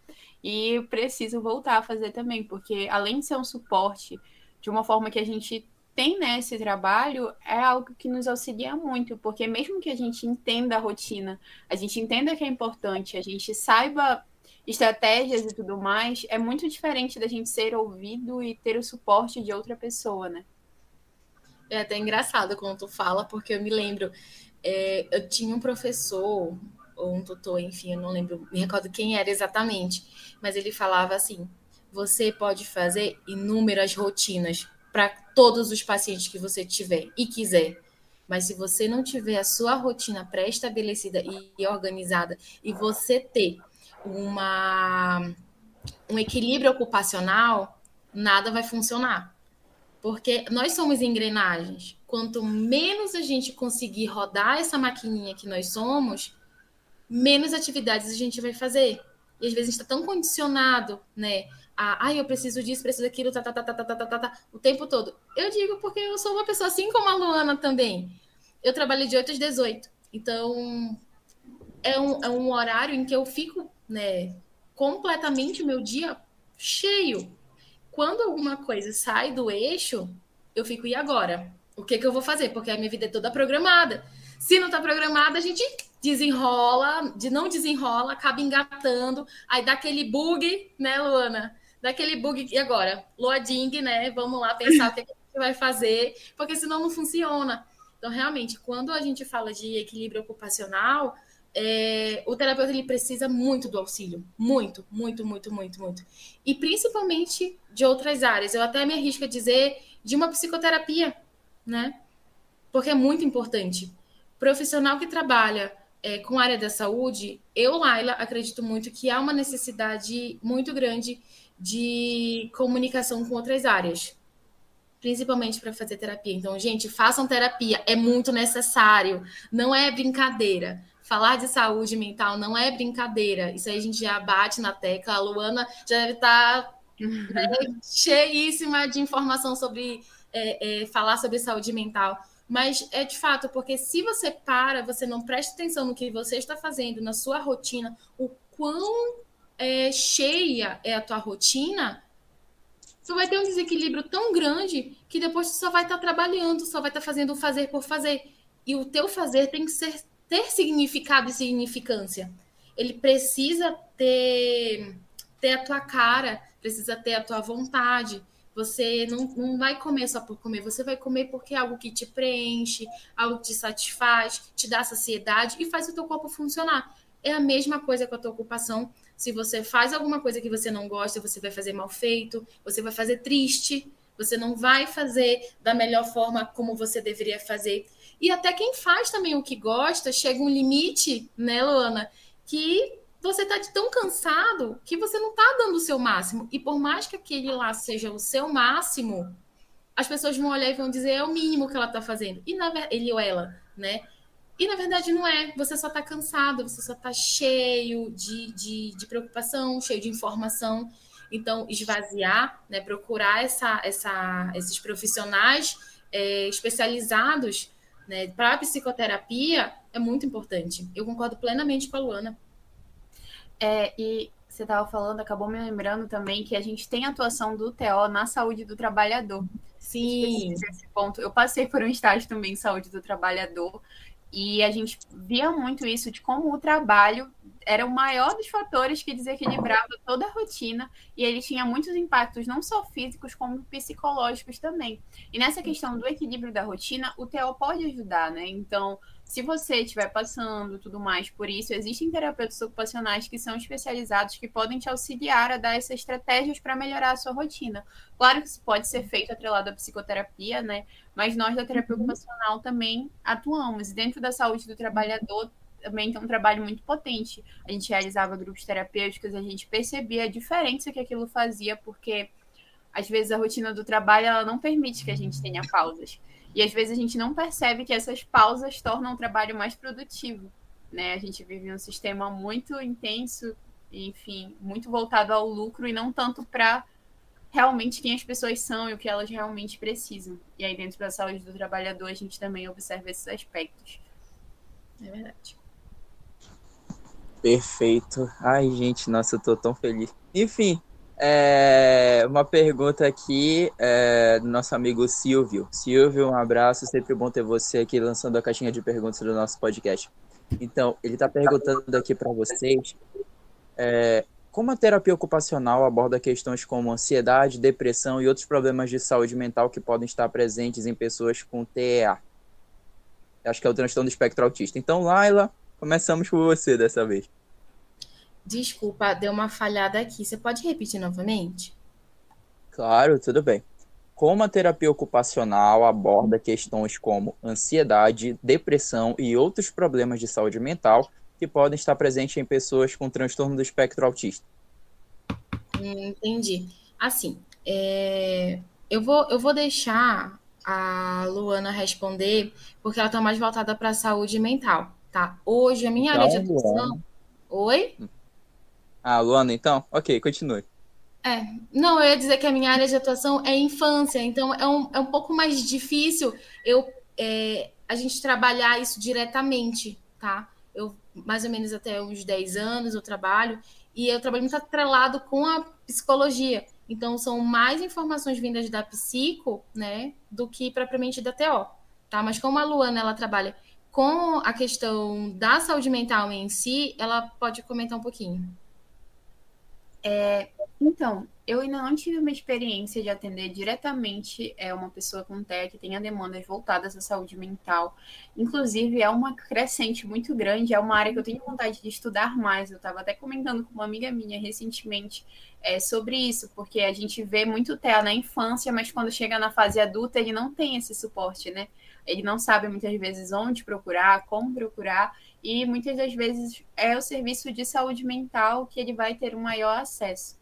E preciso voltar a fazer também, porque além de ser um suporte de uma forma que a gente tem nesse trabalho, é algo que nos auxilia muito, porque mesmo que a gente entenda a rotina, a gente entenda que é importante, a gente saiba estratégias e tudo mais, é muito diferente da gente ser ouvido e ter o suporte de outra pessoa, né? É até engraçado quando tu fala, porque eu me lembro, é, eu tinha um professor, ou um tutor, enfim, eu não lembro, me recordo quem era exatamente, mas ele falava assim: você pode fazer inúmeras rotinas para todos os pacientes que você tiver e quiser. Mas se você não tiver a sua rotina pré-estabelecida e organizada e você ter uma, um equilíbrio ocupacional, nada vai funcionar. Porque nós somos engrenagens. Quanto menos a gente conseguir rodar essa maquininha que nós somos, menos atividades a gente vai fazer. E às vezes está tão condicionado, né? A, ah, eu preciso disso, preciso daquilo, tá, tá, tá, tá, tá, tá, tá, tá, o tempo todo. Eu digo porque eu sou uma pessoa assim como a Luana também. Eu trabalho de 8 às 18. Então, é um, é um horário em que eu fico né, completamente o meu dia cheio. Quando alguma coisa sai do eixo, eu fico, e agora? O que, que eu vou fazer? Porque a minha vida é toda programada. Se não está programada, a gente desenrola, de não desenrola, acaba engatando, aí dá aquele bug, né, Luana? Dá aquele bug, e agora? Loading, né? Vamos lá pensar o que, a gente vai fazer, porque senão não funciona. Então, realmente, quando a gente fala de equilíbrio ocupacional, é, o terapeuta ele precisa muito do auxílio. Muito, muito, muito, muito, muito. E principalmente de outras áreas. Eu até me arrisco a dizer de uma psicoterapia, né? Porque é muito importante. Profissional que trabalha é, com área da saúde, eu, Laila, acredito muito que há uma necessidade muito grande de comunicação com outras áreas principalmente para fazer terapia. Então, gente, façam terapia, é muito necessário, não é brincadeira falar de saúde mental não é brincadeira. Isso aí a gente já bate na tecla. A Luana já deve estar tá, né, cheíssima de informação sobre é, é, falar sobre saúde mental. Mas é de fato, porque se você para, você não presta atenção no que você está fazendo, na sua rotina, o quão é, cheia é a tua rotina, você vai ter um desequilíbrio tão grande que depois você só vai estar trabalhando, só vai estar fazendo o fazer por fazer. E o teu fazer tem que ser ter significado e significância. Ele precisa ter, ter a tua cara, precisa ter a tua vontade. Você não, não vai comer só por comer, você vai comer porque é algo que te preenche, algo que te satisfaz, te dá saciedade e faz o teu corpo funcionar. É a mesma coisa com a tua ocupação. Se você faz alguma coisa que você não gosta, você vai fazer mal feito, você vai fazer triste, você não vai fazer da melhor forma como você deveria fazer. E até quem faz também o que gosta, chega um limite, né, Luana, que você está tão cansado que você não está dando o seu máximo. E por mais que aquele lá seja o seu máximo, as pessoas vão olhar e vão dizer é o mínimo que ela está fazendo. E na ele ou ela, né? E na verdade não é. Você só está cansado, você só está cheio de, de, de, preocupação, cheio de informação. Então, esvaziar, né? procurar essa, essa, esses profissionais é, especializados né, para a psicoterapia é muito importante. Eu concordo plenamente com a Luana. É, e você estava falando, acabou me lembrando também que a gente tem atuação do TO na saúde do trabalhador. Sim. Esse ponto. Eu passei por um estágio também em saúde do trabalhador e a gente via muito isso de como o trabalho era o maior dos fatores que desequilibrava toda a rotina e ele tinha muitos impactos não só físicos como psicológicos também. E nessa questão do equilíbrio da rotina, o TO pode ajudar, né? Então, se você estiver passando tudo mais por isso, existem terapeutas ocupacionais que são especializados que podem te auxiliar a dar essas estratégias para melhorar a sua rotina. Claro que isso pode ser feito atrelado à psicoterapia, né? Mas nós da terapia uhum. ocupacional também atuamos. Dentro da saúde do trabalhador também tem um trabalho muito potente. A gente realizava grupos terapêuticos, a gente percebia a diferença que aquilo fazia, porque às vezes a rotina do trabalho ela não permite que a gente tenha pausas. E às vezes a gente não percebe que essas pausas tornam o trabalho mais produtivo. Né? A gente vive um sistema muito intenso, enfim, muito voltado ao lucro e não tanto para realmente quem as pessoas são e o que elas realmente precisam. E aí, dentro da saúde do trabalhador, a gente também observa esses aspectos. É verdade. Perfeito. Ai, gente, nossa, eu tô tão feliz. Enfim, é, uma pergunta aqui é, do nosso amigo Silvio. Silvio, um abraço, sempre bom ter você aqui lançando a caixinha de perguntas do nosso podcast. Então, ele está perguntando aqui para vocês é, como a terapia ocupacional aborda questões como ansiedade, depressão e outros problemas de saúde mental que podem estar presentes em pessoas com TEA. Acho que é o transtorno do espectro autista. Então, Laila, começamos por você dessa vez. Desculpa, deu uma falhada aqui. Você pode repetir novamente? Claro, tudo bem. Como a terapia ocupacional aborda questões como ansiedade, depressão e outros problemas de saúde mental que podem estar presentes em pessoas com transtorno do espectro autista? Entendi. Assim, é... eu, vou, eu vou deixar a Luana responder, porque ela está mais voltada para a saúde mental, tá? Hoje, a minha então, área de atuação. Luana. Oi? Ah, Luana, então? Ok, continue. É, não, eu ia dizer que a minha área de atuação é infância, então é um, é um pouco mais difícil eu é, a gente trabalhar isso diretamente, tá? Eu, mais ou menos até uns 10 anos, eu trabalho, e eu trabalho muito atrelado com a psicologia. Então, são mais informações vindas da psico, né, do que propriamente da TO, tá? Mas como a Luana, ela trabalha com a questão da saúde mental em si, ela pode comentar um pouquinho. É, Então, eu ainda não tive uma experiência de atender diretamente é, uma pessoa com TEA que tenha demandas voltadas à saúde mental. Inclusive, é uma crescente muito grande, é uma área que eu tenho vontade de estudar mais. Eu estava até comentando com uma amiga minha recentemente é, sobre isso, porque a gente vê muito TEA na infância, mas quando chega na fase adulta, ele não tem esse suporte, né? Ele não sabe muitas vezes onde procurar, como procurar, e muitas das vezes é o serviço de saúde mental que ele vai ter um maior acesso.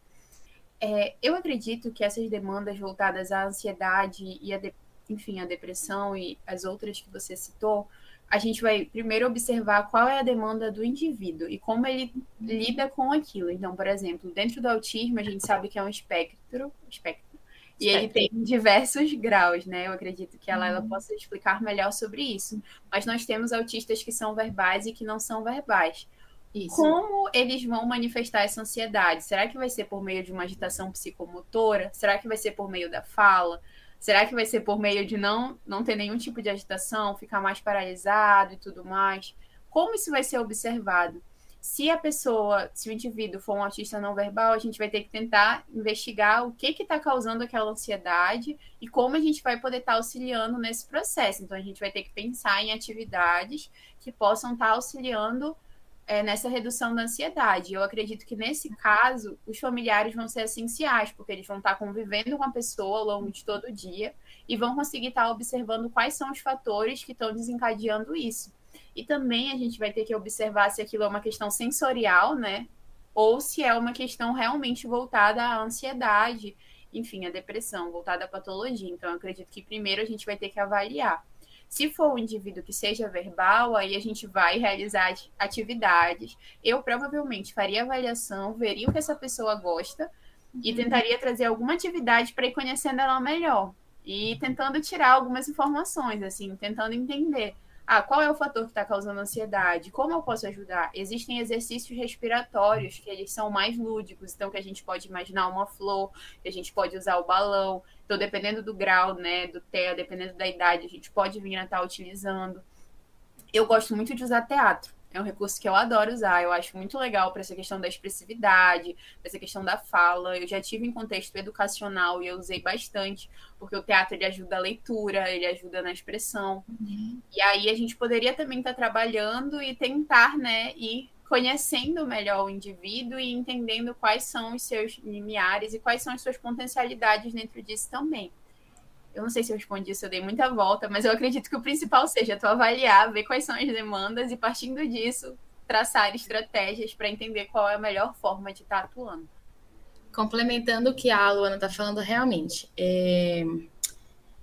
É, eu acredito que essas demandas voltadas à ansiedade e a, de, enfim, a depressão e as outras que você citou, a gente vai primeiro observar qual é a demanda do indivíduo e como ele lida com aquilo. Então, por exemplo, dentro do autismo, a gente sabe que é um espectro, espectro e ele tem diversos graus, né? Eu acredito que ela, ela uhum. possa explicar melhor sobre isso. Mas nós temos autistas que são verbais e que não são verbais. Isso. Como eles vão manifestar essa ansiedade? Será que vai ser por meio de uma agitação psicomotora? Será que vai ser por meio da fala? Será que vai ser por meio de não, não ter nenhum tipo de agitação, ficar mais paralisado e tudo mais? Como isso vai ser observado? Se a pessoa, se o indivíduo for um autista não verbal, a gente vai ter que tentar investigar o que está causando aquela ansiedade e como a gente vai poder estar tá auxiliando nesse processo. Então, a gente vai ter que pensar em atividades que possam estar tá auxiliando é, nessa redução da ansiedade. Eu acredito que nesse caso, os familiares vão ser essenciais, porque eles vão estar convivendo com a pessoa ao longo de todo o dia e vão conseguir estar observando quais são os fatores que estão desencadeando isso. E também a gente vai ter que observar se aquilo é uma questão sensorial, né? Ou se é uma questão realmente voltada à ansiedade, enfim, à depressão, voltada à patologia. Então, eu acredito que primeiro a gente vai ter que avaliar se for um indivíduo que seja verbal, aí a gente vai realizar atividades. Eu provavelmente faria avaliação, veria o que essa pessoa gosta uhum. e tentaria trazer alguma atividade para ir conhecendo ela melhor e tentando tirar algumas informações, assim, tentando entender ah, qual é o fator que está causando ansiedade? Como eu posso ajudar? Existem exercícios respiratórios que eles são mais lúdicos, então que a gente pode imaginar uma flor, que a gente pode usar o balão. Então, dependendo do grau, né, do TEA, dependendo da idade, a gente pode vir a estar tá utilizando. Eu gosto muito de usar teatro. É um recurso que eu adoro usar, eu acho muito legal para essa questão da expressividade, para essa questão da fala. Eu já tive em contexto educacional e eu usei bastante, porque o teatro ele ajuda a leitura, ele ajuda na expressão. Uhum. E aí a gente poderia também estar tá trabalhando e tentar, né, ir conhecendo melhor o indivíduo e entendendo quais são os seus limiares e quais são as suas potencialidades dentro disso também. Eu não sei se eu respondi isso, eu dei muita volta, mas eu acredito que o principal seja tu avaliar, ver quais são as demandas e, partindo disso, traçar estratégias para entender qual é a melhor forma de estar tá atuando. Complementando o que a Luana está falando, realmente, é,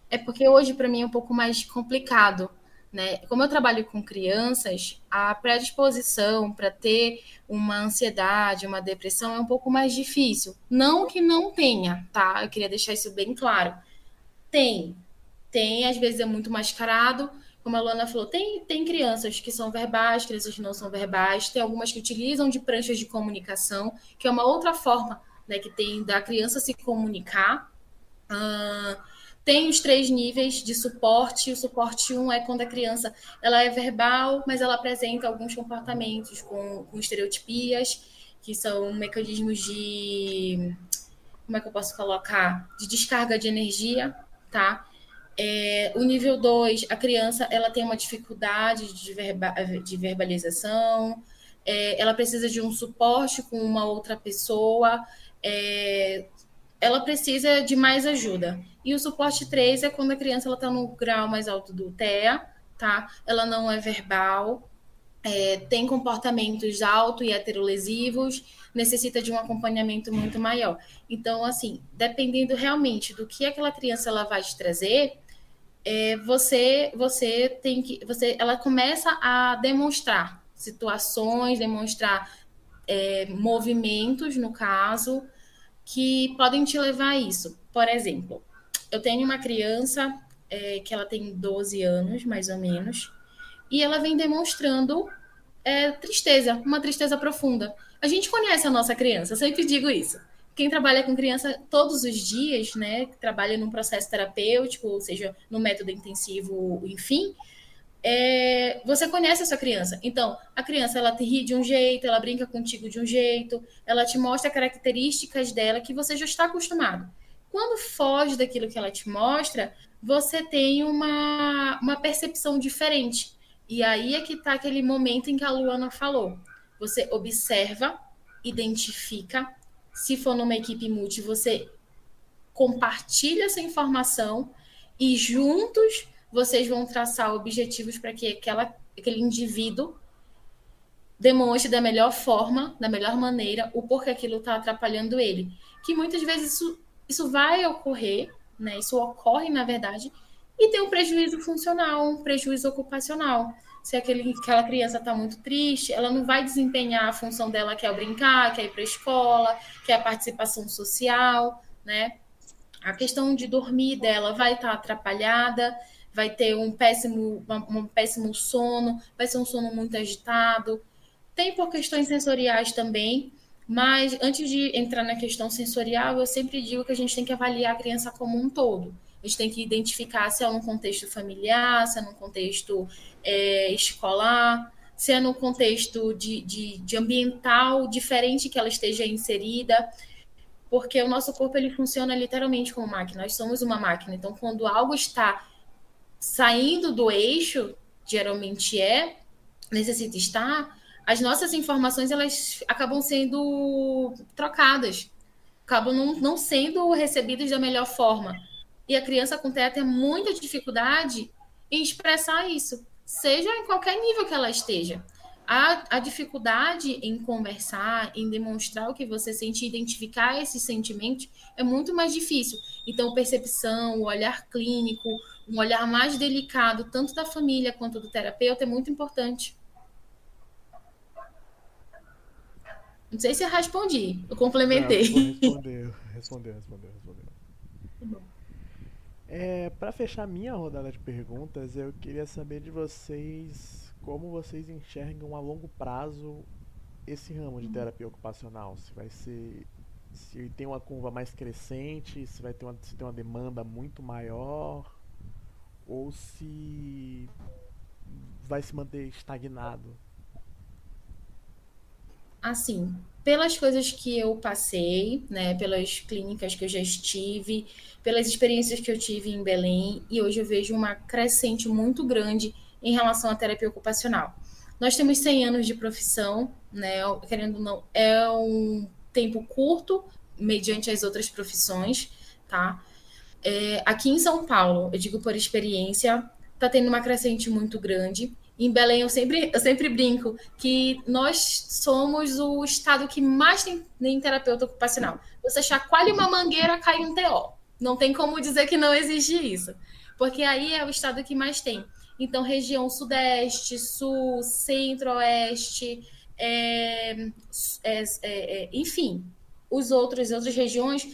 é porque hoje para mim é um pouco mais complicado. Né? Como eu trabalho com crianças, a predisposição para ter uma ansiedade, uma depressão é um pouco mais difícil. Não que não tenha, tá? Eu queria deixar isso bem claro tem. Tem, às vezes é muito mascarado. Como a Luana falou, tem, tem crianças que são verbais, crianças que não são verbais, tem algumas que utilizam de pranchas de comunicação, que é uma outra forma né, que tem da criança se comunicar. Uh, tem os três níveis de suporte. O suporte 1 um é quando a criança ela é verbal, mas ela apresenta alguns comportamentos com, com estereotipias, que são mecanismos de. Como é que eu posso colocar? De descarga de energia tá? É, o nível 2, a criança ela tem uma dificuldade de, verba, de verbalização, é, ela precisa de um suporte com uma outra pessoa, é, ela precisa de mais ajuda. E o suporte 3 é quando a criança está no grau mais alto do TEA, tá? Ela não é verbal, é, tem comportamentos auto e heterolesivos, necessita de um acompanhamento muito maior. Então, assim, dependendo realmente do que aquela criança ela vai te trazer, é, você você tem que você ela começa a demonstrar situações, demonstrar é, movimentos, no caso, que podem te levar a isso. Por exemplo, eu tenho uma criança é, que ela tem 12 anos, mais ou menos, e ela vem demonstrando é, tristeza, uma tristeza profunda. A gente conhece a nossa criança, sempre digo isso. Quem trabalha com criança todos os dias, né, trabalha num processo terapêutico, ou seja, no método intensivo, enfim, é, você conhece a sua criança. Então, a criança ela te ri de um jeito, ela brinca contigo de um jeito, ela te mostra características dela que você já está acostumado. Quando foge daquilo que ela te mostra, você tem uma, uma percepção diferente. E aí é que está aquele momento em que a Luana falou. Você observa, identifica. Se for numa equipe multi, você compartilha essa informação e juntos vocês vão traçar objetivos para que aquela, aquele indivíduo demonstre da melhor forma, da melhor maneira, o porquê aquilo está atrapalhando ele. Que muitas vezes isso, isso vai ocorrer, né? Isso ocorre, na verdade, e tem um prejuízo funcional, um prejuízo ocupacional. Se aquele, aquela criança está muito triste, ela não vai desempenhar a função dela, que é brincar, que é ir para a escola, que é a participação social, né? A questão de dormir dela vai estar tá atrapalhada, vai ter um péssimo, um péssimo sono, vai ser um sono muito agitado. Tem por questões sensoriais também, mas antes de entrar na questão sensorial, eu sempre digo que a gente tem que avaliar a criança como um todo. A gente tem que identificar se é num contexto familiar, se é num contexto é, escolar, se é no contexto de, de, de ambiental diferente que ela esteja inserida porque o nosso corpo ele funciona literalmente como máquina. Nós somos uma máquina. Então, quando algo está saindo do eixo, geralmente é, necessita estar, as nossas informações elas acabam sendo trocadas, acabam não, não sendo recebidas da melhor forma. E a criança com TEA tem muita dificuldade em expressar isso, seja em qualquer nível que ela esteja. A, a dificuldade em conversar, em demonstrar o que você sente, identificar esses sentimentos, é muito mais difícil. Então, percepção, o olhar clínico, um olhar mais delicado, tanto da família quanto do terapeuta, é muito importante. Não sei se eu respondi, eu complementei. Respondeu, respondeu, respondeu, respondeu. Tá é, Para fechar minha rodada de perguntas, eu queria saber de vocês como vocês enxergam a longo prazo esse ramo de terapia ocupacional. Se vai ser se tem uma curva mais crescente, se vai ter uma, se tem uma demanda muito maior, ou se vai se manter estagnado? Assim, pelas coisas que eu passei, né, pelas clínicas que eu já estive, pelas experiências que eu tive em Belém, e hoje eu vejo uma crescente muito grande em relação à terapia ocupacional. Nós temos 100 anos de profissão, né, querendo ou não, é um tempo curto mediante as outras profissões, tá? É, aqui em São Paulo, eu digo por experiência, está tendo uma crescente muito grande. Em Belém, eu sempre, eu sempre brinco que nós somos o estado que mais tem, tem terapeuta ocupacional. Você chacoalha uma mangueira, cai um TO. Não tem como dizer que não existe isso. Porque aí é o estado que mais tem. Então, região sudeste, sul, centro-oeste, é, é, é, é enfim, os outros, outras regiões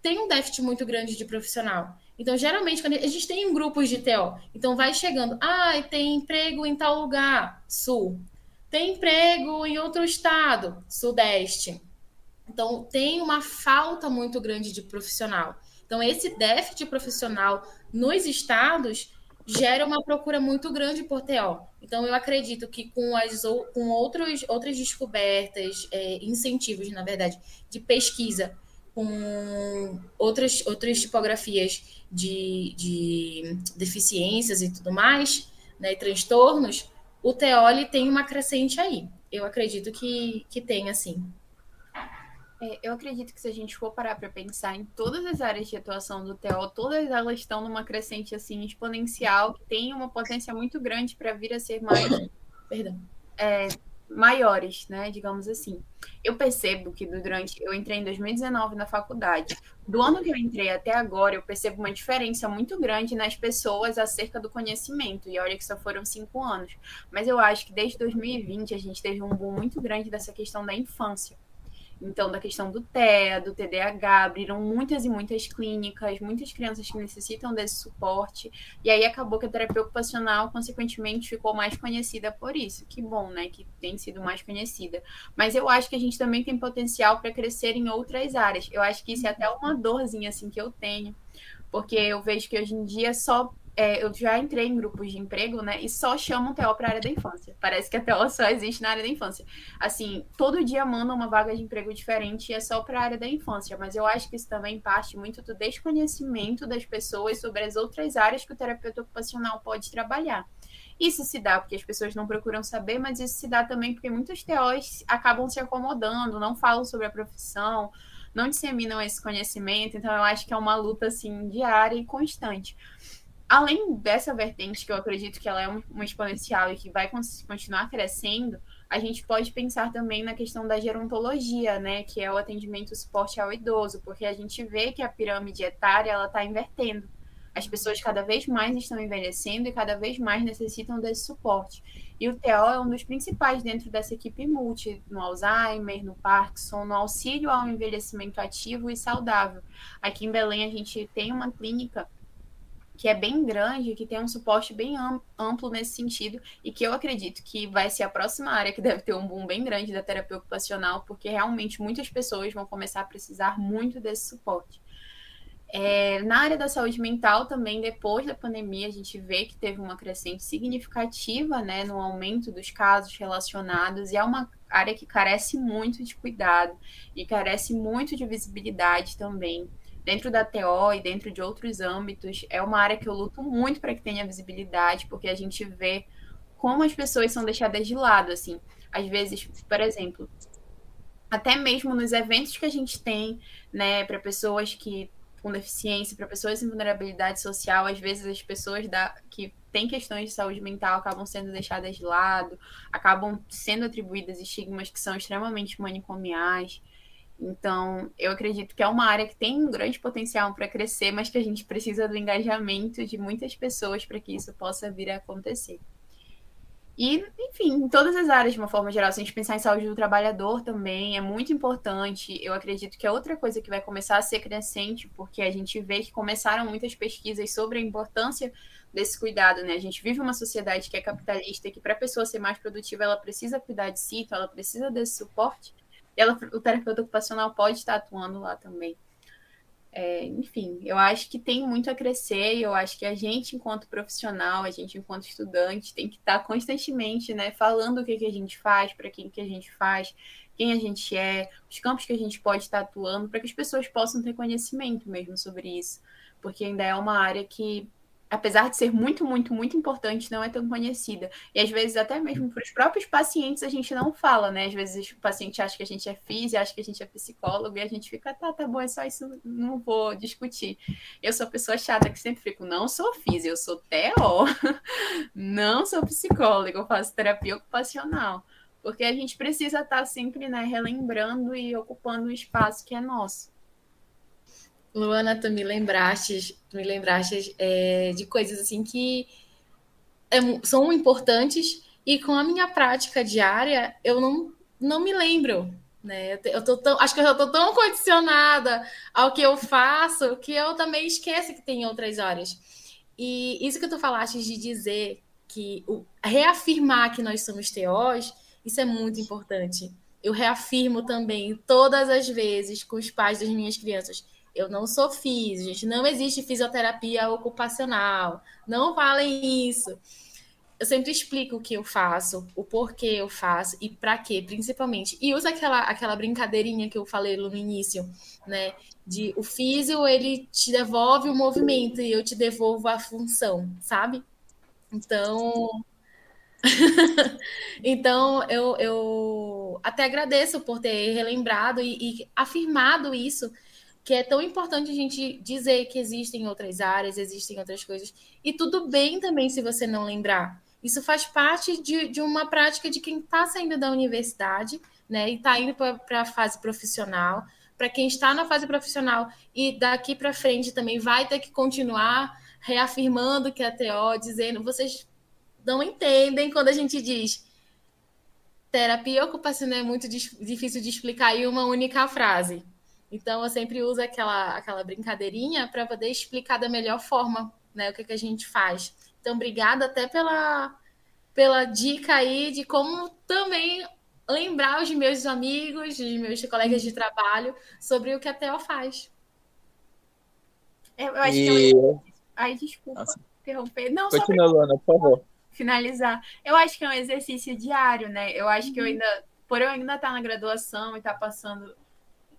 tem um déficit muito grande de profissional. Então, geralmente, quando a gente tem grupos de TO, então vai chegando, ah, tem emprego em tal lugar, sul. Tem emprego em outro estado, sudeste. Então, tem uma falta muito grande de profissional. Então, esse déficit profissional nos estados gera uma procura muito grande por TO. Então, eu acredito que com, as, com outros, outras descobertas, é, incentivos, na verdade, de pesquisa com outras, outras tipografias de, de deficiências e tudo mais, né, e transtornos, o Teoli tem uma crescente aí. Eu acredito que, que tem, assim. É, eu acredito que se a gente for parar para pensar em todas as áreas de atuação do TO, todas elas estão numa crescente assim exponencial, que tem uma potência muito grande para vir a ser mais Perdão. É, maiores, né, digamos assim. Eu percebo que durante eu entrei em 2019 na faculdade. Do ano que eu entrei até agora, eu percebo uma diferença muito grande nas pessoas acerca do conhecimento. E olha que só foram cinco anos. Mas eu acho que desde 2020 a gente teve um boom muito grande dessa questão da infância. Então, da questão do TEA, do TDAH, abriram muitas e muitas clínicas, muitas crianças que necessitam desse suporte. E aí acabou que a terapia ocupacional, consequentemente, ficou mais conhecida por isso. Que bom, né? Que tem sido mais conhecida. Mas eu acho que a gente também tem potencial para crescer em outras áreas. Eu acho que isso é até uma dorzinha assim que eu tenho. Porque eu vejo que hoje em dia só é, eu já entrei em grupos de emprego, né? E só chamam TO para área da infância. Parece que a TO só existe na área da infância. Assim, todo dia manda uma vaga de emprego diferente e é só para a área da infância. Mas eu acho que isso também parte muito do desconhecimento das pessoas sobre as outras áreas que o terapeuta ocupacional pode trabalhar. Isso se dá porque as pessoas não procuram saber, mas isso se dá também porque muitos TOs acabam se acomodando, não falam sobre a profissão, não disseminam esse conhecimento. Então, eu acho que é uma luta assim diária e constante além dessa vertente, que eu acredito que ela é uma exponencial e que vai continuar crescendo, a gente pode pensar também na questão da gerontologia, né, que é o atendimento suporte ao idoso, porque a gente vê que a pirâmide etária ela está invertendo. As pessoas cada vez mais estão envelhecendo e cada vez mais necessitam desse suporte. E o TO é um dos principais dentro dessa equipe multi, no Alzheimer, no Parkinson, no auxílio ao envelhecimento ativo e saudável. Aqui em Belém a gente tem uma clínica que é bem grande, que tem um suporte bem amplo nesse sentido, e que eu acredito que vai ser a próxima área que deve ter um boom bem grande da terapia ocupacional, porque realmente muitas pessoas vão começar a precisar muito desse suporte. É, na área da saúde mental também, depois da pandemia, a gente vê que teve uma crescente significativa né, no aumento dos casos relacionados, e é uma área que carece muito de cuidado e carece muito de visibilidade também dentro da TO e dentro de outros âmbitos, é uma área que eu luto muito para que tenha visibilidade, porque a gente vê como as pessoas são deixadas de lado, assim. Às vezes, por exemplo, até mesmo nos eventos que a gente tem, né, para pessoas que com deficiência, para pessoas em vulnerabilidade social, às vezes as pessoas da, que têm questões de saúde mental acabam sendo deixadas de lado, acabam sendo atribuídas estigmas que são extremamente manicomiais. Então, eu acredito que é uma área que tem um grande potencial para crescer, mas que a gente precisa do engajamento de muitas pessoas para que isso possa vir a acontecer. E, enfim, em todas as áreas, de uma forma geral, se a gente pensar em saúde do trabalhador também, é muito importante. Eu acredito que é outra coisa que vai começar a ser crescente, porque a gente vê que começaram muitas pesquisas sobre a importância desse cuidado, né? A gente vive uma sociedade que é capitalista que para a pessoa ser mais produtiva, ela precisa cuidar de si, então ela precisa desse suporte ela, o terapeuta ocupacional pode estar atuando lá também. É, enfim, eu acho que tem muito a crescer eu acho que a gente, enquanto profissional, a gente, enquanto estudante, tem que estar constantemente né, falando o que, que a gente faz, para quem que a gente faz, quem a gente é, os campos que a gente pode estar atuando, para que as pessoas possam ter conhecimento mesmo sobre isso, porque ainda é uma área que apesar de ser muito, muito, muito importante, não é tão conhecida. E às vezes, até mesmo para os próprios pacientes, a gente não fala, né? Às vezes o paciente acha que a gente é físico, acha que a gente é psicólogo, e a gente fica, tá, tá bom, é só isso, não vou discutir. Eu sou a pessoa chata que sempre fico, não sou físico, eu sou TO, não sou psicólogo, eu faço terapia ocupacional. Porque a gente precisa estar sempre, né, relembrando e ocupando o espaço que é nosso. Luana, tu me lembraste, tu me lembraste é, de coisas assim que é, são importantes e com a minha prática diária eu não, não me lembro. Né? Eu tô tão, acho que eu estou tão condicionada ao que eu faço que eu também esqueço que tem outras áreas. E isso que tu falaste de dizer que o, reafirmar que nós somos TOs, isso é muito importante. Eu reafirmo também todas as vezes com os pais das minhas crianças eu não sou físico, gente. Não existe fisioterapia ocupacional. Não falem isso. Eu sempre explico o que eu faço, o porquê eu faço e para quê, principalmente. E usa aquela, aquela brincadeirinha que eu falei no início, né? De o físico, ele te devolve o movimento e eu te devolvo a função, sabe? Então, então, eu, eu até agradeço por ter relembrado e, e, afirmado isso, que é tão importante a gente dizer que existem outras áreas, existem outras coisas. E tudo bem também se você não lembrar. Isso faz parte de, de uma prática de quem está saindo da universidade, né? E está indo para a fase profissional. Para quem está na fase profissional e daqui para frente também vai ter que continuar reafirmando que é TO, dizendo, vocês não entendem quando a gente diz terapia ocupacional é muito difícil de explicar em uma única frase. Então eu sempre uso aquela, aquela brincadeirinha para poder explicar da melhor forma né, o que, que a gente faz. Então, obrigada até pela, pela dica aí de como também lembrar os meus amigos, os meus colegas de trabalho sobre o que a Theo faz. Eu acho e... que eu... Ai, desculpa. Nossa. interromper. Não, Continua, só pra... Por favor. Finalizar. Eu acho que é um exercício diário, né? Eu acho uhum. que eu uhum. ainda, por eu ainda estar tá na graduação e estar tá passando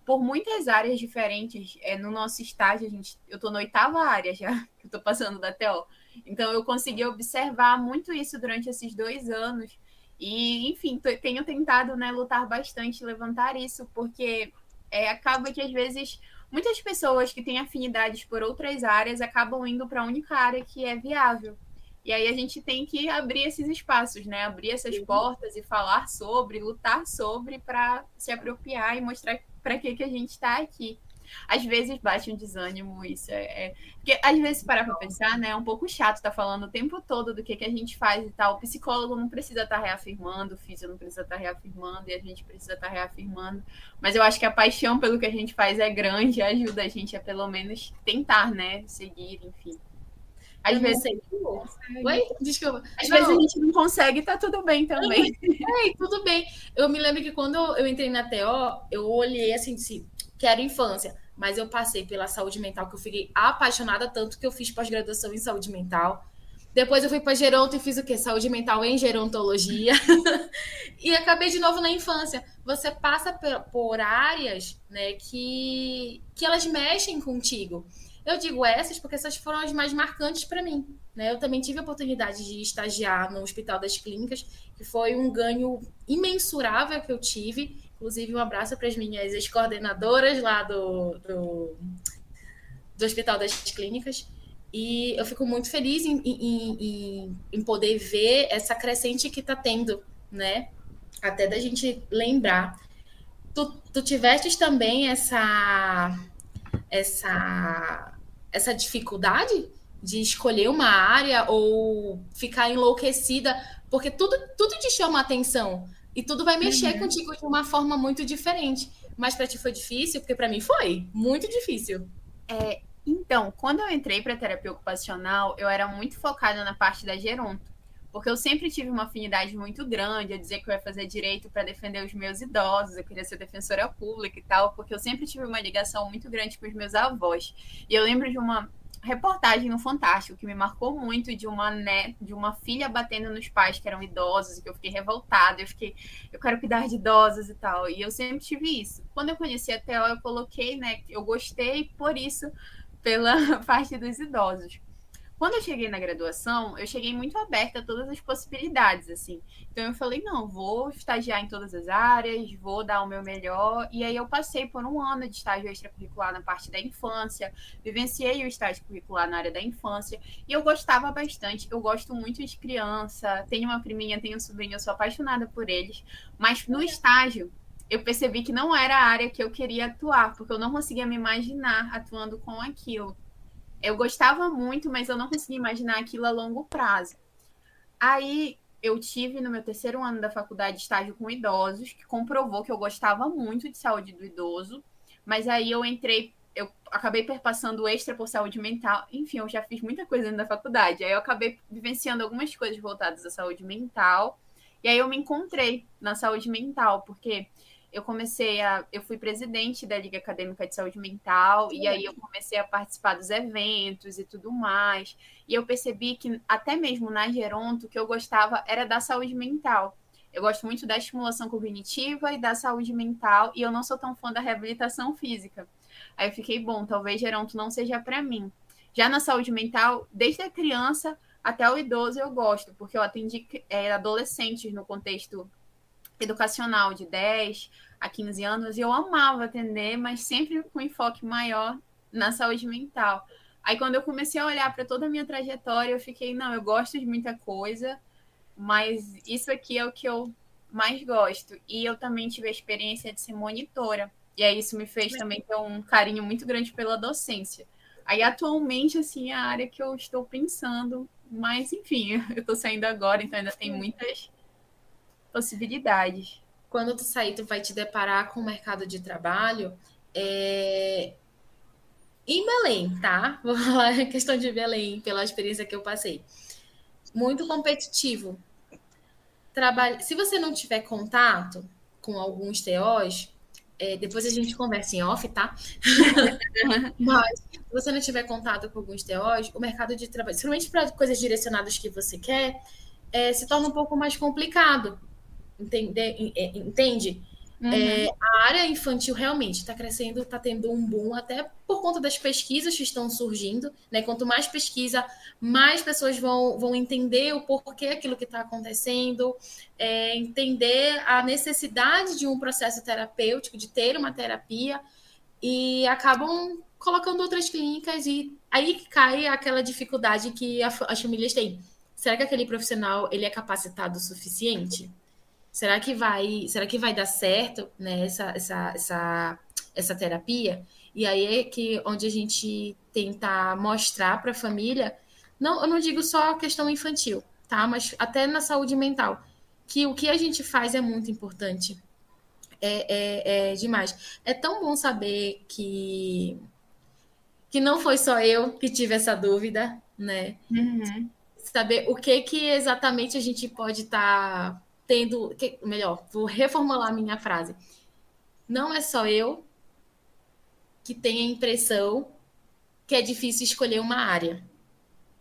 por muitas áreas diferentes, é, no nosso estágio, a gente, eu estou na oitava área já, que eu estou passando da TO. Então, eu consegui observar muito isso durante esses dois anos. E, enfim, tenho tentado né, lutar bastante, levantar isso, porque é, acaba que às vezes muitas pessoas que têm afinidades por outras áreas acabam indo para a única área que é viável. E aí a gente tem que abrir esses espaços, né? Abrir essas uhum. portas e falar sobre, lutar sobre para se apropriar e mostrar para que, que a gente está aqui às vezes bate um desânimo, isso é. é... Porque às vezes, parar pra pensar, né? É um pouco chato estar tá falando o tempo todo do que, que a gente faz e tal. O psicólogo não precisa estar tá reafirmando, o físico não precisa estar tá reafirmando, e a gente precisa estar tá reafirmando. Mas eu acho que a paixão pelo que a gente faz é grande e ajuda a gente a pelo menos tentar, né? Seguir, enfim. Às eu vezes. Oi? Desculpa. Às não. vezes a gente não consegue, tá tudo bem também. É, tudo bem. Eu me lembro que quando eu entrei na TO, eu olhei assim, disse, quero infância mas eu passei pela saúde mental, que eu fiquei apaixonada tanto que eu fiz pós-graduação em saúde mental. Depois eu fui para geronto e fiz o quê? Saúde mental em gerontologia. e acabei de novo na infância. Você passa por, áreas né, que, que elas mexem contigo. Eu digo essas porque essas foram as mais marcantes para mim. Né? Eu também tive a oportunidade de estagiar no Hospital das Clínicas, que foi um ganho imensurável que eu tive Inclusive, um abraço para as minhas ex-coordenadoras lá do, do, do, Hospital das Clínicas. E eu fico muito feliz em, em, em, em poder ver essa crescente que está tendo, né? Até da gente lembrar. Tu, tu tiveste também essa, essa, essa dificuldade de escolher uma área ou ficar enlouquecida, porque tudo, tudo te chama atenção. E tudo vai mexer uhum. contigo de uma forma muito diferente. Mas para ti foi difícil? Porque para mim foi muito difícil. É, então, quando eu entrei para terapia ocupacional, eu era muito focada na parte da geronto. Porque eu sempre tive uma afinidade muito grande a dizer que eu ia fazer direito para defender os meus idosos, eu queria ser defensora pública e tal, porque eu sempre tive uma ligação muito grande com os meus avós. E eu lembro de uma reportagem no Fantástico que me marcou muito de uma né, de uma filha batendo nos pais que eram idosos, e que eu fiquei revoltada, eu fiquei, eu quero cuidar de idosos e tal. E eu sempre tive isso. Quando eu conheci a Theo, eu coloquei, né, eu gostei por isso pela parte dos idosos. Quando eu cheguei na graduação, eu cheguei muito aberta a todas as possibilidades, assim. Então eu falei, não, vou estagiar em todas as áreas, vou dar o meu melhor. E aí eu passei por um ano de estágio extracurricular na parte da infância, vivenciei o estágio curricular na área da infância, e eu gostava bastante. Eu gosto muito de criança, tenho uma priminha, tenho um sobrinho, eu sou apaixonada por eles. Mas no estágio, eu percebi que não era a área que eu queria atuar, porque eu não conseguia me imaginar atuando com aquilo eu gostava muito, mas eu não conseguia imaginar aquilo a longo prazo. Aí eu tive no meu terceiro ano da faculdade estágio com idosos, que comprovou que eu gostava muito de saúde do idoso, mas aí eu entrei, eu acabei perpassando extra por saúde mental. Enfim, eu já fiz muita coisa dentro da faculdade. Aí eu acabei vivenciando algumas coisas voltadas à saúde mental. E aí eu me encontrei na saúde mental, porque eu comecei a. Eu fui presidente da Liga Acadêmica de Saúde Mental, e aí eu comecei a participar dos eventos e tudo mais. E eu percebi que, até mesmo na Geronto, o que eu gostava era da saúde mental. Eu gosto muito da estimulação cognitiva e da saúde mental, e eu não sou tão fã da reabilitação física. Aí eu fiquei, bom, talvez Geronto não seja para mim. Já na saúde mental, desde a criança até o idoso eu gosto, porque eu atendi é, adolescentes no contexto educacional de 10 a 15 anos e eu amava atender, mas sempre com enfoque maior na saúde mental. Aí quando eu comecei a olhar para toda a minha trajetória, eu fiquei, não, eu gosto de muita coisa, mas isso aqui é o que eu mais gosto. E eu também tive a experiência de ser monitora. E aí isso me fez também ter um carinho muito grande pela docência. Aí atualmente assim é a área que eu estou pensando, mas enfim, eu estou saindo agora, então ainda tem muitas possibilidades. Quando tu sair, tu vai te deparar com o mercado de trabalho é... em Belém, tá? Vou falar a questão de Belém, pela experiência que eu passei. Muito competitivo. Trabalho... Se você não tiver contato com alguns TOs, é, depois a gente conversa em off, tá? Mas, se você não tiver contato com alguns TOs, o mercado de trabalho, principalmente para coisas direcionadas que você quer, é, se torna um pouco mais complicado. Entende? Entende? Uhum. É, a área infantil realmente está crescendo, está tendo um boom, até por conta das pesquisas que estão surgindo. Né? Quanto mais pesquisa, mais pessoas vão, vão entender o porquê aquilo que está acontecendo, é, entender a necessidade de um processo terapêutico, de ter uma terapia, e acabam colocando outras clínicas, e aí cai aquela dificuldade que as famílias têm. Será que aquele profissional ele é capacitado o suficiente? Será que vai, será que vai dar certo, né, essa, essa, essa, essa terapia? E aí é que onde a gente tenta mostrar para a família, não, eu não digo só a questão infantil, tá? Mas até na saúde mental, que o que a gente faz é muito importante. É, é, é demais. É tão bom saber que que não foi só eu que tive essa dúvida, né? Uhum. Saber o que que exatamente a gente pode estar tá tendo. Que, melhor, vou reformular a minha frase. Não é só eu que tenho a impressão que é difícil escolher uma área.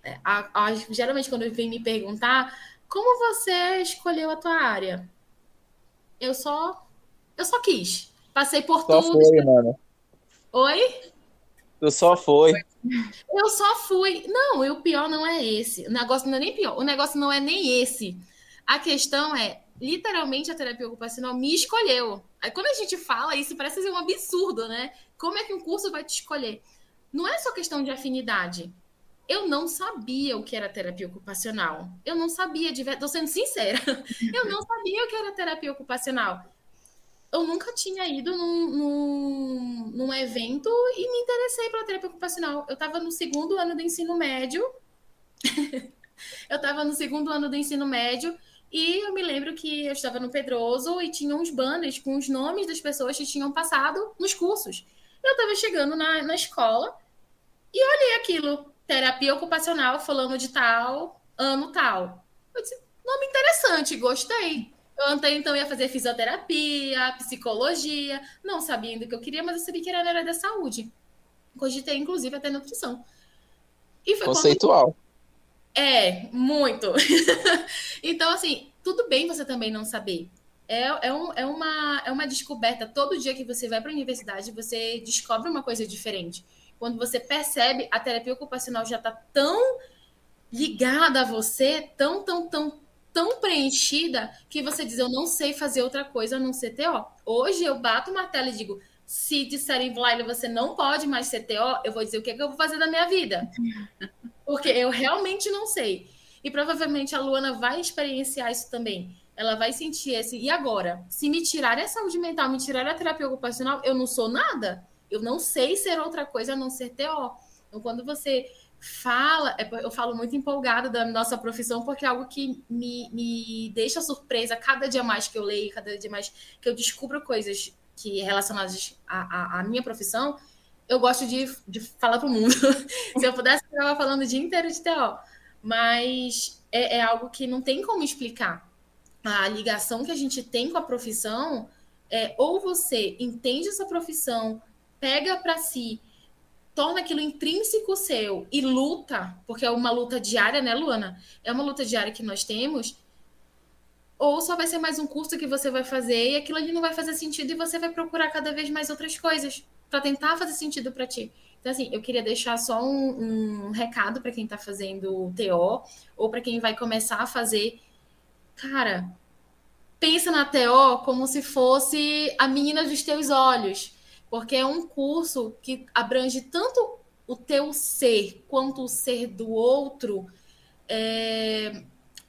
É, a, a, geralmente, quando vem me perguntar como você escolheu a tua área, eu só eu só quis. Passei por só tudo. Foi, mano. Oi? Tu só foi. Eu só fui. Não, e o pior não é esse. O negócio não é nem pior. O negócio não é nem esse. A questão é, literalmente, a terapia ocupacional me escolheu. Aí quando a gente fala isso, parece ser um absurdo, né? Como é que um curso vai te escolher? Não é só questão de afinidade. Eu não sabia o que era terapia ocupacional. Eu não sabia, tô sendo sincera. Eu não sabia o que era terapia ocupacional. Eu nunca tinha ido num, num, num evento e me interessei pela terapia ocupacional. Eu estava no segundo ano do ensino médio. eu estava no segundo ano do ensino médio e eu me lembro que eu estava no Pedroso e tinha uns banners com os nomes das pessoas que tinham passado nos cursos. Eu estava chegando na, na escola e olhei aquilo, terapia ocupacional, falando de tal, ano tal. Eu disse, nome interessante, gostei. Eu até então ia fazer fisioterapia, psicologia, não sabia ainda o que eu queria, mas eu sabia que era na área da saúde. Cogitei, inclusive, até nutrição. Conceitual. Quando... É, muito. então, assim, tudo bem você também não saber. É, é, um, é, uma, é uma descoberta. Todo dia que você vai para a universidade, você descobre uma coisa diferente. Quando você percebe, a terapia ocupacional já está tão ligada a você, tão, tão, tão, tão preenchida, que você diz: Eu não sei fazer outra coisa a não ser TO. Hoje eu bato o martelo e digo: se disserem, Vlaila, você não pode mais ser TO, eu vou dizer o que, é que eu vou fazer da minha vida. Porque eu realmente não sei. E provavelmente a Luana vai experienciar isso também. Ela vai sentir esse. E agora? Se me tirar a saúde mental, me tirar a terapia ocupacional, eu não sou nada. Eu não sei ser outra coisa a não ser TO. Então, quando você fala, é eu falo muito empolgada da nossa profissão, porque é algo que me, me deixa surpresa cada dia mais que eu leio, cada dia mais que eu descubro coisas que relacionadas à, à, à minha profissão eu gosto de, de falar para o mundo. Se eu pudesse, eu estava falando o dia inteiro de TO. Mas é, é, algo que não tem como explicar. A ligação que a gente tem com a profissão é ou você entende essa profissão, pega para si, torna aquilo intrínseco seu e luta, porque é uma luta diária, né, Luana? É uma luta diária que nós temos. Ou só vai ser mais um curso que você vai fazer e aquilo ali não vai fazer sentido e você vai procurar cada vez mais outras coisas para tentar fazer sentido para ti. Então, assim, eu queria deixar só um, um recado para quem está fazendo TO ou para quem vai começar a fazer. Cara, pensa na TO como se fosse a menina dos teus olhos, porque é um curso que abrange tanto o teu ser quanto o ser do outro. É,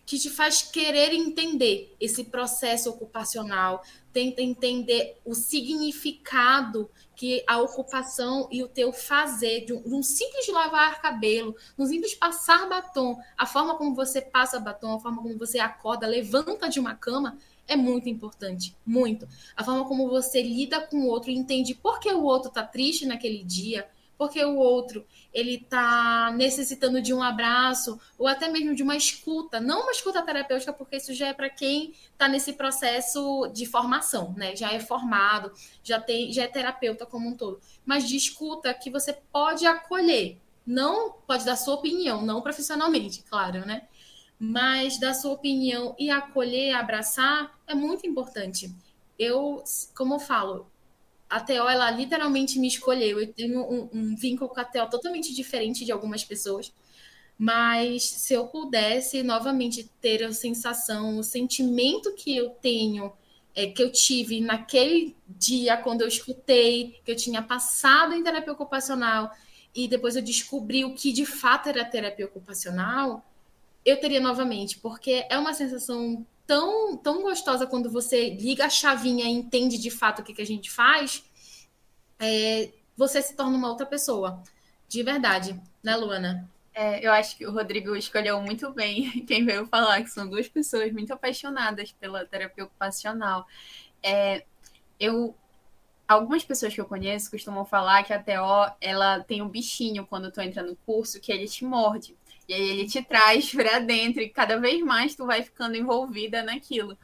que te faz querer entender esse processo ocupacional, tenta entender o significado que a ocupação e o teu fazer, de um, de um, simples lavar cabelo, de um simples passar batom, a forma como você passa batom, a forma como você acorda, levanta de uma cama, é muito importante, muito. A forma como você lida com o outro, entende por que o outro está triste naquele dia, porque o outro ele está necessitando de um abraço ou até mesmo de uma escuta, não uma escuta terapêutica, porque isso já é para quem está nesse processo de formação, né? Já é formado, já tem, já é terapeuta como um todo, mas de escuta que você pode acolher, não pode dar sua opinião, não profissionalmente, claro, né? Mas dar sua opinião e acolher, abraçar é muito importante. Eu, como eu falo, a Theo, ela literalmente me escolheu. Eu tenho um, um vínculo com a Theo totalmente diferente de algumas pessoas. Mas se eu pudesse novamente ter a sensação, o sentimento que eu tenho, é, que eu tive naquele dia, quando eu escutei, que eu tinha passado em terapia ocupacional, e depois eu descobri o que de fato era terapia ocupacional, eu teria novamente, porque é uma sensação tão, tão gostosa quando você liga a chavinha e entende de fato o que, que a gente faz, é, você se torna uma outra pessoa. De verdade, né, Luana? É, eu acho que o Rodrigo escolheu muito bem quem veio falar, que são duas pessoas muito apaixonadas pela terapia ocupacional. É, eu algumas pessoas que eu conheço costumam falar que a TO ela tem um bichinho quando tu entra no curso que ele te morde. E aí ele te traz para dentro e cada vez mais tu vai ficando envolvida naquilo.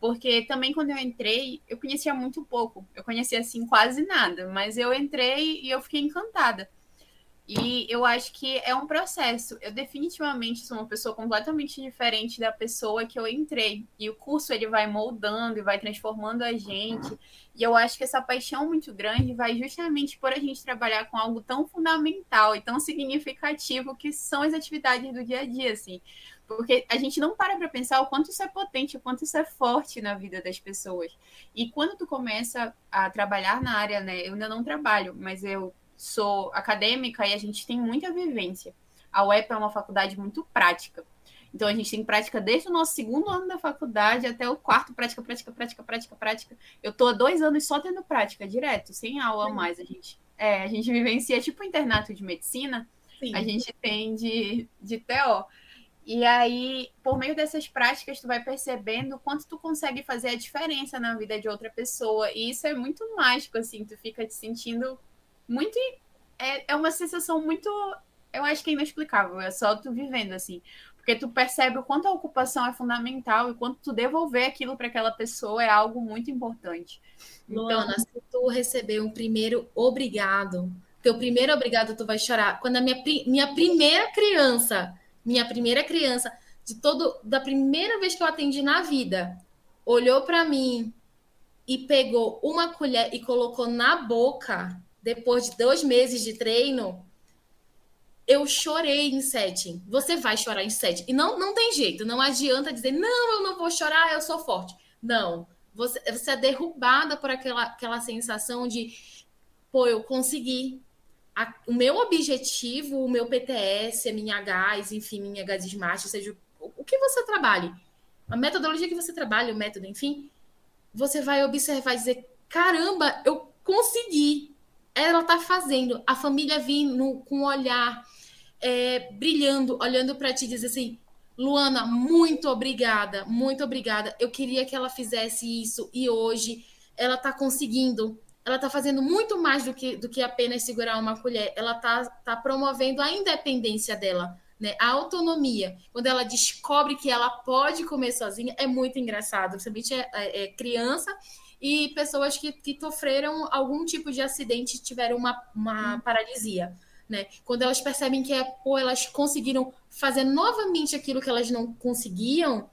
Porque também quando eu entrei, eu conhecia muito pouco. Eu conhecia assim quase nada, mas eu entrei e eu fiquei encantada. E eu acho que é um processo. Eu definitivamente sou uma pessoa completamente diferente da pessoa que eu entrei. E o curso ele vai moldando e vai transformando a gente. E eu acho que essa paixão muito grande vai justamente por a gente trabalhar com algo tão fundamental e tão significativo que são as atividades do dia a dia, assim. Porque a gente não para para pensar o quanto isso é potente, o quanto isso é forte na vida das pessoas. E quando tu começa a trabalhar na área, né? Eu ainda não trabalho, mas eu sou acadêmica e a gente tem muita vivência. A UEP é uma faculdade muito prática. Então a gente tem prática desde o nosso segundo ano da faculdade até o quarto, prática, prática, prática, prática, prática. Eu tô há dois anos só tendo prática, direto, sem aula mais. A gente, é, a gente vivencia tipo o internato de medicina, Sim. a gente tem de, de TO. E aí, por meio dessas práticas, tu vai percebendo quanto tu consegue fazer a diferença na vida de outra pessoa. E isso é muito mágico, assim, tu fica te sentindo muito. É, é uma sensação muito. Eu acho que é inexplicável, é só tu vivendo assim. Porque tu percebe o quanto a ocupação é fundamental e quanto tu devolver aquilo para aquela pessoa é algo muito importante. Luana, então, se tu receber um primeiro obrigado, teu primeiro obrigado tu vai chorar. Quando a minha, minha primeira criança, minha primeira criança, de todo da primeira vez que eu atendi na vida, olhou para mim e pegou uma colher e colocou na boca, depois de dois meses de treino, eu chorei em setting. Você vai chorar em setting. E não, não tem jeito. Não adianta dizer, não, eu não vou chorar, eu sou forte. Não. Você, você é derrubada por aquela, aquela sensação de, pô, eu consegui. A, o meu objetivo, o meu PTS, a minha gás, enfim, minha gás smart, seja o, o que você trabalhe, a metodologia que você trabalha, o método, enfim, você vai observar e dizer, caramba, eu consegui ela está fazendo, a família vindo com um olhar é, brilhando, olhando para ti diz assim: Luana, muito obrigada, muito obrigada. Eu queria que ela fizesse isso e hoje ela está conseguindo. Ela está fazendo muito mais do que, do que apenas segurar uma colher. Ela está tá promovendo a independência dela, né? a autonomia. Quando ela descobre que ela pode comer sozinha, é muito engraçado. Principalmente é, é, é criança e pessoas que, que sofreram algum tipo de acidente tiveram uma, uma paralisia. Né? Quando elas percebem que é, pô, elas conseguiram fazer novamente aquilo que elas não conseguiam,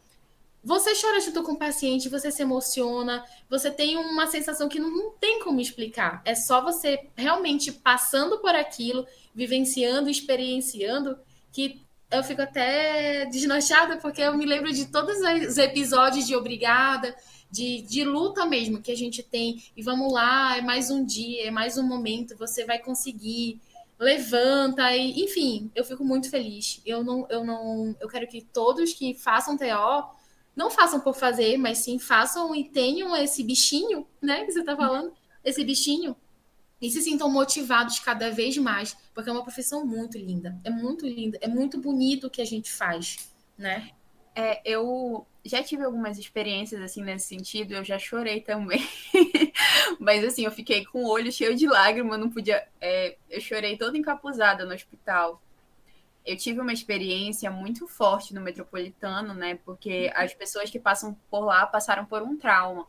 você chora junto com o paciente, você se emociona, você tem uma sensação que não, não tem como explicar. É só você realmente passando por aquilo, vivenciando, experienciando, que eu fico até desnochada, porque eu me lembro de todos os episódios de Obrigada, de, de luta mesmo que a gente tem. E vamos lá, é mais um dia, é mais um momento, você vai conseguir. Levanta e, enfim, eu fico muito feliz. Eu não, eu não, eu quero que todos que façam TO não façam por fazer, mas sim façam e tenham esse bichinho, né, que você tá falando, esse bichinho e se sintam motivados cada vez mais, porque é uma profissão muito linda, é muito linda, é muito bonito o que a gente faz, né? É, eu já tive algumas experiências assim nesse sentido, eu já chorei também. Mas assim, eu fiquei com o olho cheio de lágrimas, não podia. É, eu chorei toda encapuzada no hospital. Eu tive uma experiência muito forte no metropolitano, né? Porque as pessoas que passam por lá passaram por um trauma.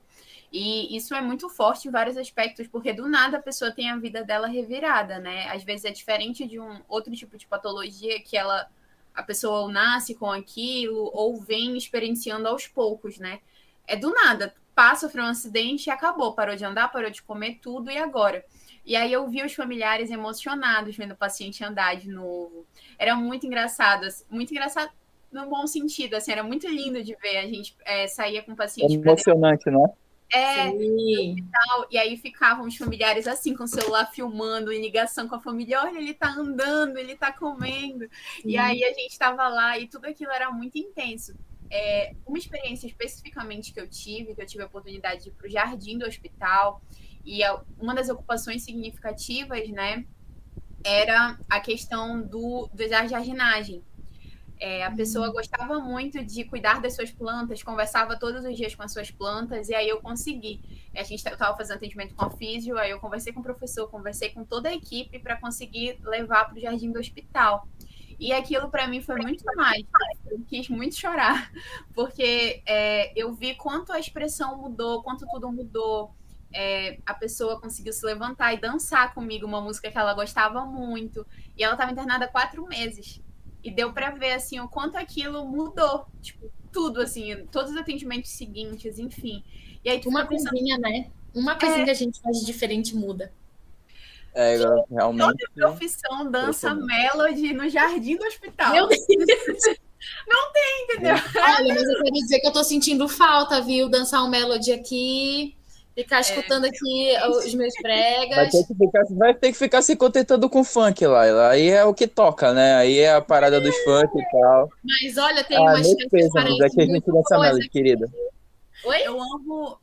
E isso é muito forte em vários aspectos, porque do nada a pessoa tem a vida dela revirada, né? Às vezes é diferente de um outro tipo de patologia que ela a pessoa ou nasce com aquilo ou vem experienciando aos poucos, né? É do nada, passa, sofreu um acidente e acabou, parou de andar, parou de comer tudo e agora. E aí eu vi os familiares emocionados vendo o paciente andar de novo. Era muito engraçado, assim, muito engraçado no bom sentido, assim, era muito lindo de ver a gente é, com o paciente. É emocionante, né? É, e, tal, e aí ficavam os familiares assim, com o celular filmando, em ligação com a família, olha, ele tá andando, ele tá comendo. Sim. E aí a gente tava lá e tudo aquilo era muito intenso. É, uma experiência especificamente que eu tive, que eu tive a oportunidade de ir para o jardim do hospital, e a, uma das ocupações significativas, né, era a questão do, do da jardinagem. É, a pessoa uhum. gostava muito de cuidar das suas plantas, conversava todos os dias com as suas plantas, e aí eu consegui. A gente estava fazendo atendimento com a físio, aí eu conversei com o professor, conversei com toda a equipe para conseguir levar para o jardim do hospital. E aquilo para mim foi muito mágico. Eu quis muito chorar, porque é, eu vi quanto a expressão mudou, quanto tudo mudou. É, a pessoa conseguiu se levantar e dançar comigo uma música que ela gostava muito. E ela estava internada há quatro meses. E deu para ver assim o quanto aquilo mudou, tipo, tudo assim, todos os atendimentos seguintes, enfim. E aí uma coisinha, né? Uma coisinha é... que a gente faz de diferente muda. É, realmente. Toda profissão dança melody no jardim do hospital. Meu Deus. Não tem, entendeu? Olha, mas eu quero dizer que eu tô sentindo falta, viu? Dançar um melody aqui. Ficar é. escutando é, aqui os meus pregas. Vai ter, que ficar, vai ter que ficar se contentando com funk lá. Aí é o que toca, né? Aí é a parada dos funk e tal. Mas olha, tem ah, umas coisas é que a gente dança melody, querida. Oi? Eu amo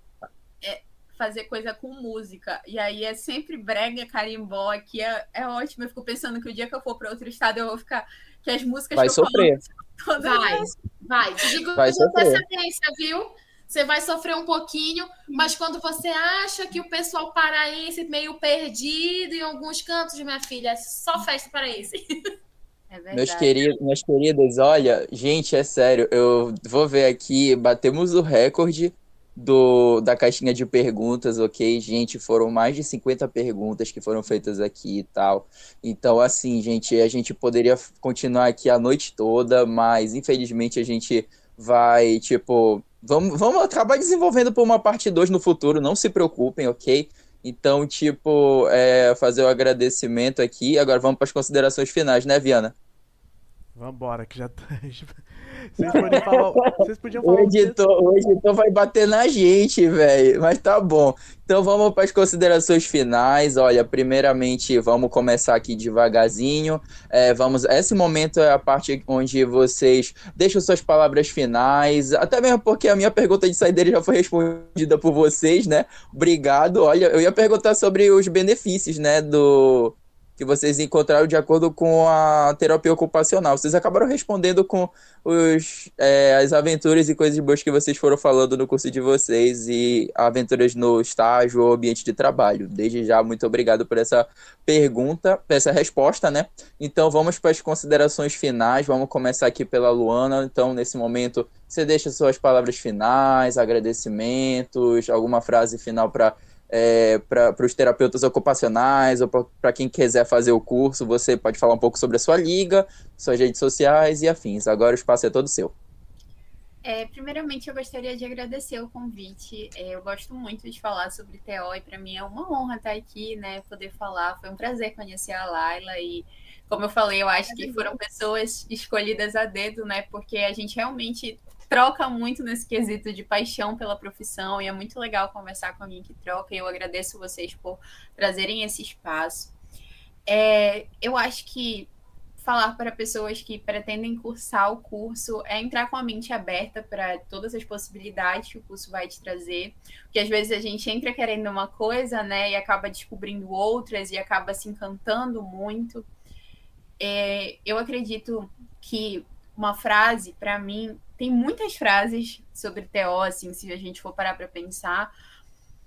é, fazer coisa com música. E aí é sempre brega, carimbó. Aqui é, é ótimo. Eu fico pensando que o dia que eu for para outro estado, eu vou ficar. Que as músicas vai sofrer. Vai, vai. Te digo vai com antecedência, viu? Você vai sofrer um pouquinho, mas quando você acha que o pessoal paraense meio perdido em alguns cantos, minha filha, é só festa paraense. É meus queridos, meus queridos, olha, gente, é sério, eu vou ver aqui, batemos o recorde do, da caixinha de perguntas, ok? Gente, foram mais de 50 perguntas que foram feitas aqui e tal. Então, assim, gente, a gente poderia continuar aqui a noite toda, mas infelizmente a gente vai, tipo, Vamos, vamos acabar desenvolvendo por uma parte 2 no futuro, não se preocupem, ok? Então, tipo, é, fazer o agradecimento aqui. Agora vamos para as considerações finais, né, Viana? Vambora, que já tá. Vocês, podem falar, vocês podiam falar. O editor, o editor vai bater na gente, velho. Mas tá bom. Então vamos para as considerações finais. Olha, primeiramente, vamos começar aqui devagarzinho. É, vamos. Esse momento é a parte onde vocês deixam suas palavras finais. Até mesmo porque a minha pergunta de saideira já foi respondida por vocês, né? Obrigado. Olha, eu ia perguntar sobre os benefícios, né? Do que vocês encontraram de acordo com a terapia ocupacional. Vocês acabaram respondendo com os, é, as aventuras e coisas boas que vocês foram falando no curso de vocês e aventuras no estágio ou ambiente de trabalho. Desde já, muito obrigado por essa pergunta, por essa resposta, né? Então vamos para as considerações finais. Vamos começar aqui pela Luana. Então, nesse momento, você deixa suas palavras finais, agradecimentos, alguma frase final para é, para os terapeutas ocupacionais ou para quem quiser fazer o curso, você pode falar um pouco sobre a sua liga, suas redes sociais e afins. Agora o espaço é todo seu. É, primeiramente, eu gostaria de agradecer o convite. É, eu gosto muito de falar sobre TO e para mim é uma honra estar aqui, né? Poder falar. Foi um prazer conhecer a Laila e, como eu falei, eu acho que foram pessoas escolhidas a dedo, né? Porque a gente realmente troca muito nesse quesito de paixão pela profissão e é muito legal conversar com alguém que troca. E eu agradeço vocês por trazerem esse espaço. É, eu acho que falar para pessoas que pretendem cursar o curso é entrar com a mente aberta para todas as possibilidades que o curso vai te trazer. Porque às vezes a gente entra querendo uma coisa, né, e acaba descobrindo outras e acaba se encantando muito. É, eu acredito que uma frase, para mim, tem muitas frases sobre TO, assim, se a gente for parar para pensar,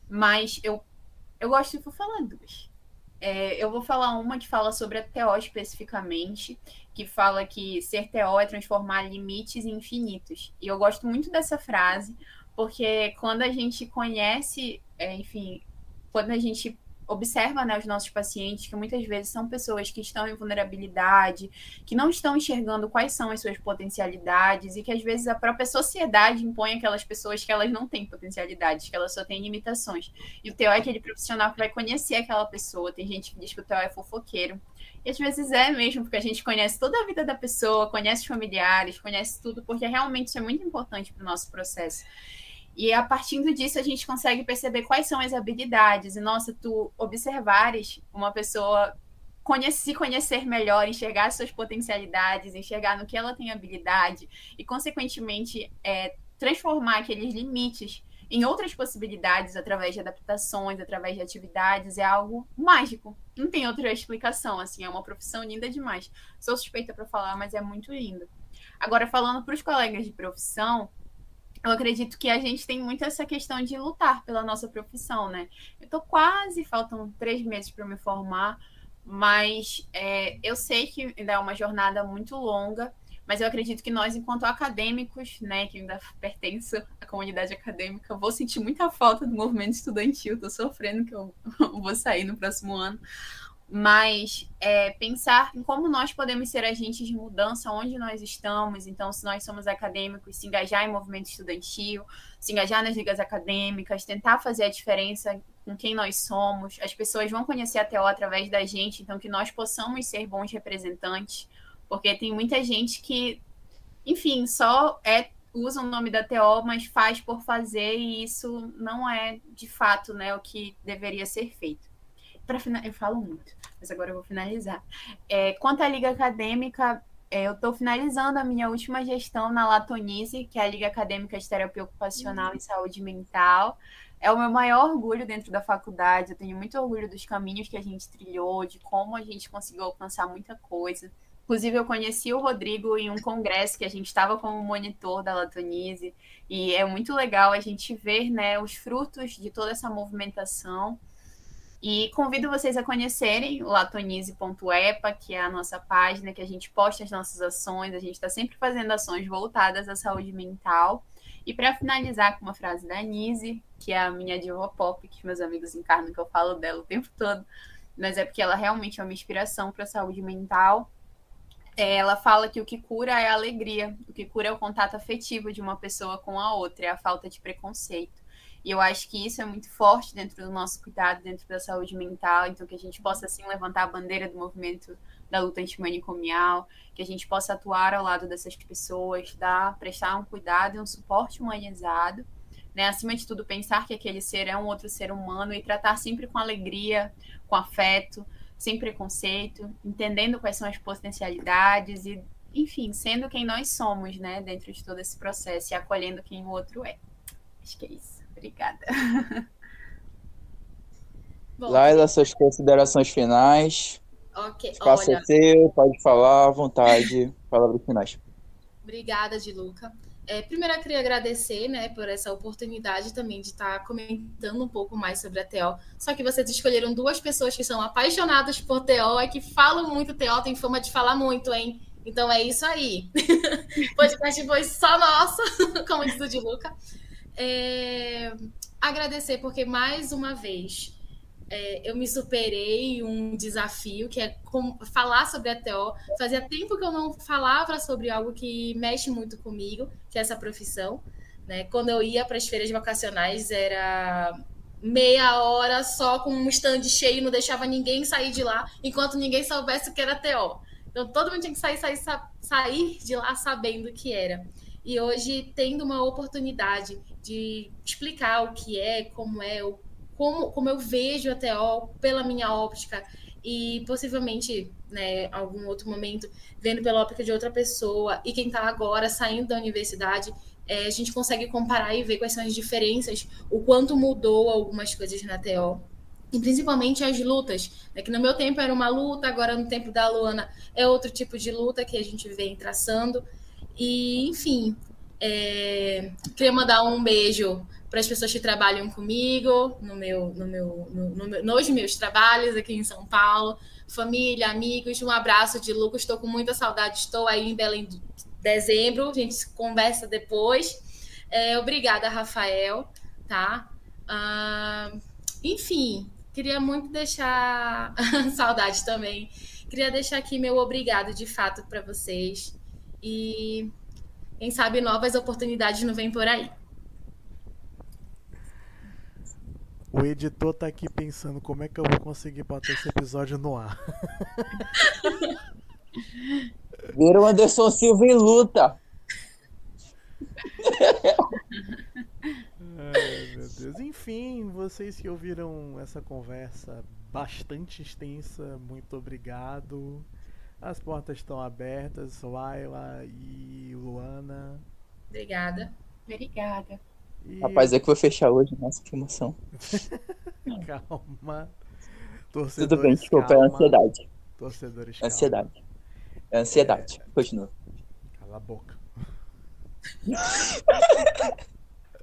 mas eu, eu gosto de falar duas. É, eu vou falar uma que fala sobre a TO especificamente, que fala que ser TO é transformar limites em infinitos. E eu gosto muito dessa frase, porque quando a gente conhece, é, enfim, quando a gente observa né, os nossos pacientes, que muitas vezes são pessoas que estão em vulnerabilidade, que não estão enxergando quais são as suas potencialidades e que às vezes a própria sociedade impõe aquelas pessoas que elas não têm potencialidades, que elas só têm limitações. E o TO é aquele profissional que vai conhecer aquela pessoa. Tem gente que diz que o TO é fofoqueiro. E às vezes é mesmo, porque a gente conhece toda a vida da pessoa, conhece os familiares, conhece tudo, porque realmente isso é muito importante para o nosso processo. E a partir disso a gente consegue perceber quais são as habilidades. E nossa, tu observares uma pessoa se conhecer melhor, enxergar suas potencialidades, enxergar no que ela tem habilidade e, consequentemente, é, transformar aqueles limites em outras possibilidades através de adaptações, através de atividades, é algo mágico. Não tem outra explicação, assim, é uma profissão linda demais. Sou suspeita para falar, mas é muito lindo. Agora, falando para os colegas de profissão, eu acredito que a gente tem muito essa questão de lutar pela nossa profissão, né? Eu tô quase, faltam três meses para me formar, mas é, eu sei que ainda é uma jornada muito longa, mas eu acredito que nós, enquanto acadêmicos, né, que ainda pertenço à comunidade acadêmica, vou sentir muita falta do movimento estudantil, tô sofrendo que eu vou sair no próximo ano, mas é, pensar em como nós podemos ser agentes de mudança onde nós estamos. Então, se nós somos acadêmicos, se engajar em movimento estudantil, se engajar nas ligas acadêmicas, tentar fazer a diferença com quem nós somos. As pessoas vão conhecer a TO através da gente, então que nós possamos ser bons representantes, porque tem muita gente que, enfim, só é usa o nome da TO, mas faz por fazer e isso não é de fato, né, o que deveria ser feito para final... eu falo muito, mas agora eu vou finalizar. É, quanto à liga acadêmica, é, eu estou finalizando a minha última gestão na Latonise, que é a Liga Acadêmica de Terapia Ocupacional uhum. e Saúde Mental. É o meu maior orgulho dentro da faculdade. Eu tenho muito orgulho dos caminhos que a gente trilhou, de como a gente conseguiu alcançar muita coisa. Inclusive, eu conheci o Rodrigo em um congresso que a gente estava como monitor da Latonise, e é muito legal a gente ver né, os frutos de toda essa movimentação. E convido vocês a conhecerem o latonize.epa, que é a nossa página que a gente posta as nossas ações. A gente está sempre fazendo ações voltadas à saúde mental. E para finalizar com uma frase da Nise, que é a minha diva pop, que meus amigos encarnam que eu falo dela o tempo todo, mas é porque ela realmente é uma inspiração para a saúde mental. É, ela fala que o que cura é a alegria, o que cura é o contato afetivo de uma pessoa com a outra, é a falta de preconceito. E eu acho que isso é muito forte dentro do nosso cuidado, dentro da saúde mental, então que a gente possa, assim, levantar a bandeira do movimento da luta antimanicomial, que a gente possa atuar ao lado dessas pessoas, dar, prestar um cuidado e um suporte humanizado, né? Acima de tudo, pensar que aquele ser é um outro ser humano e tratar sempre com alegria, com afeto, sem preconceito, entendendo quais são as potencialidades e, enfim, sendo quem nós somos, né, dentro de todo esse processo e acolhendo quem o outro é. Acho que é isso. Obrigada. Bom, Laila, suas considerações finais. Ok, o espaço olha... é seu, pode falar à vontade, palavras finais. Obrigada, Diluca. É, primeiro, eu queria agradecer né, por essa oportunidade também de estar comentando um pouco mais sobre a TO. Só que vocês escolheram duas pessoas que são apaixonadas por TO e que falam muito TO, tem fama de falar muito, hein? Então é isso aí. Podcast foi só nosso, como diz o Diluca é, agradecer, porque mais uma vez é, eu me superei um desafio que é com, falar sobre a TO. Fazia tempo que eu não falava sobre algo que mexe muito comigo, que é essa profissão. Né? Quando eu ia para as feiras vocacionais, era meia hora só com um stand cheio, não deixava ninguém sair de lá, enquanto ninguém soubesse o que era TO. Então todo mundo tinha que sair, sair, sair de lá sabendo o que era. E hoje, tendo uma oportunidade de explicar o que é, como é, como, como eu vejo a TO pela minha óptica e possivelmente, né, algum outro momento, vendo pela óptica de outra pessoa e quem está agora saindo da universidade, é, a gente consegue comparar e ver quais são as diferenças, o quanto mudou algumas coisas na TO. E principalmente as lutas, né, que no meu tempo era uma luta, agora no tempo da Luana é outro tipo de luta que a gente vem traçando. E, enfim, É, queria mandar um beijo para as pessoas que trabalham comigo no meu, no meu, no, no, nos meus trabalhos aqui em São Paulo, família, amigos. Um abraço de Lucas. Estou com muita saudade. Estou aí em Belém de dezembro. A gente conversa depois. É, obrigada, Rafael. Tá? Uh, enfim, queria muito deixar saudade também. Queria deixar aqui meu obrigado de fato para vocês. E quem sabe novas oportunidades não vêm por aí. O editor tá aqui pensando como é que eu vou conseguir botar esse episódio no ar. Vira o Anderson Silva em luta. Ai, meu Deus. Enfim, vocês que ouviram essa conversa bastante extensa, muito obrigado. As portas estão abertas, Laila e Luana. Obrigada. Obrigada. E... Rapaz, é que vou fechar hoje, nossa, que emoção. calma. Torcedores, Tudo bem, desculpa, calma. é ansiedade. Torcedores, calma. Ansiedade. É ansiedade. É... Continua. Cala a boca.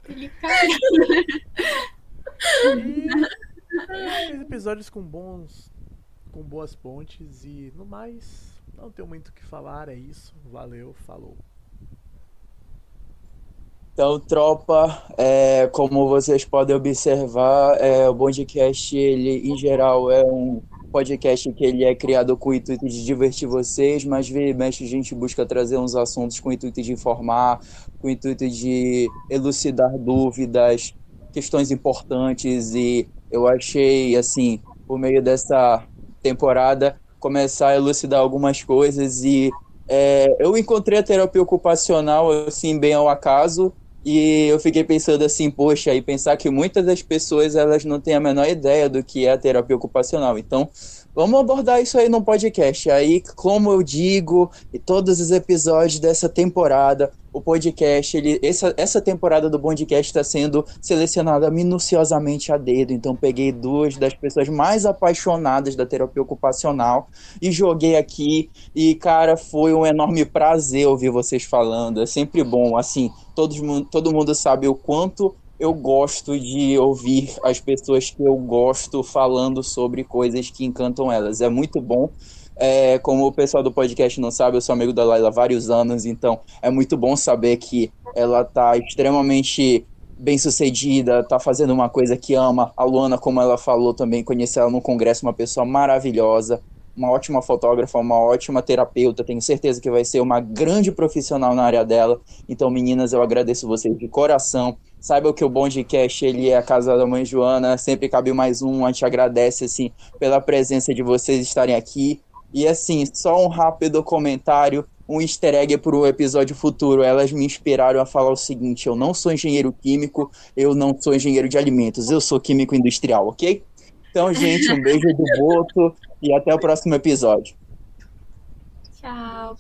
E... episódios com bons. Com boas pontes e no mais, não tenho muito o que falar, é isso. Valeu, falou. Então, tropa, é, como vocês podem observar, é, o Bondcast, ele, em geral, é um podcast que ele é criado com o intuito de divertir vocês, mas vira mexe a gente busca trazer uns assuntos com o intuito de informar, com o intuito de elucidar dúvidas, questões importantes e eu achei, assim, por meio dessa temporada, começar a elucidar algumas coisas e é, eu encontrei a terapia ocupacional, assim, bem ao acaso, e eu fiquei pensando assim, poxa, e pensar que muitas das pessoas elas não têm a menor ideia do que é a terapia ocupacional. Então, vamos abordar isso aí no podcast. Aí, como eu digo, e todos os episódios dessa temporada, o podcast, ele, essa, essa temporada do podcast está sendo selecionada minuciosamente a dedo. Então, peguei duas das pessoas mais apaixonadas da terapia ocupacional e joguei aqui. E, cara, foi um enorme prazer ouvir vocês falando. É sempre bom, assim, todo, todo mundo sabe o quanto eu gosto de ouvir as pessoas que eu gosto falando sobre coisas que encantam elas. É muito bom é, como o pessoal do podcast não sabe, eu sou amigo da Laila há vários anos, então é muito bom saber que ela tá extremamente bem sucedida, tá fazendo uma coisa que ama. A Luana, como ela falou também, conheci ela no congresso, uma pessoa maravilhosa, uma ótima fotógrafa, uma ótima terapeuta, tenho certeza que vai ser uma grande profissional na área dela. Então, meninas, eu agradeço vocês de coração. Saiba que o Bondcast, ele é a casa da mãe Joana, sempre cabe mais um, a gente agradece, assim, pela presença de vocês estarem aqui. E assim, só um rápido comentário, um easter egg para o episódio futuro. Elas me inspiraram a falar o seguinte: eu não sou engenheiro químico, eu não sou engenheiro de alimentos, eu sou químico industrial, ok? Então, gente, um beijo do Boto e até o próximo episódio. Tchau.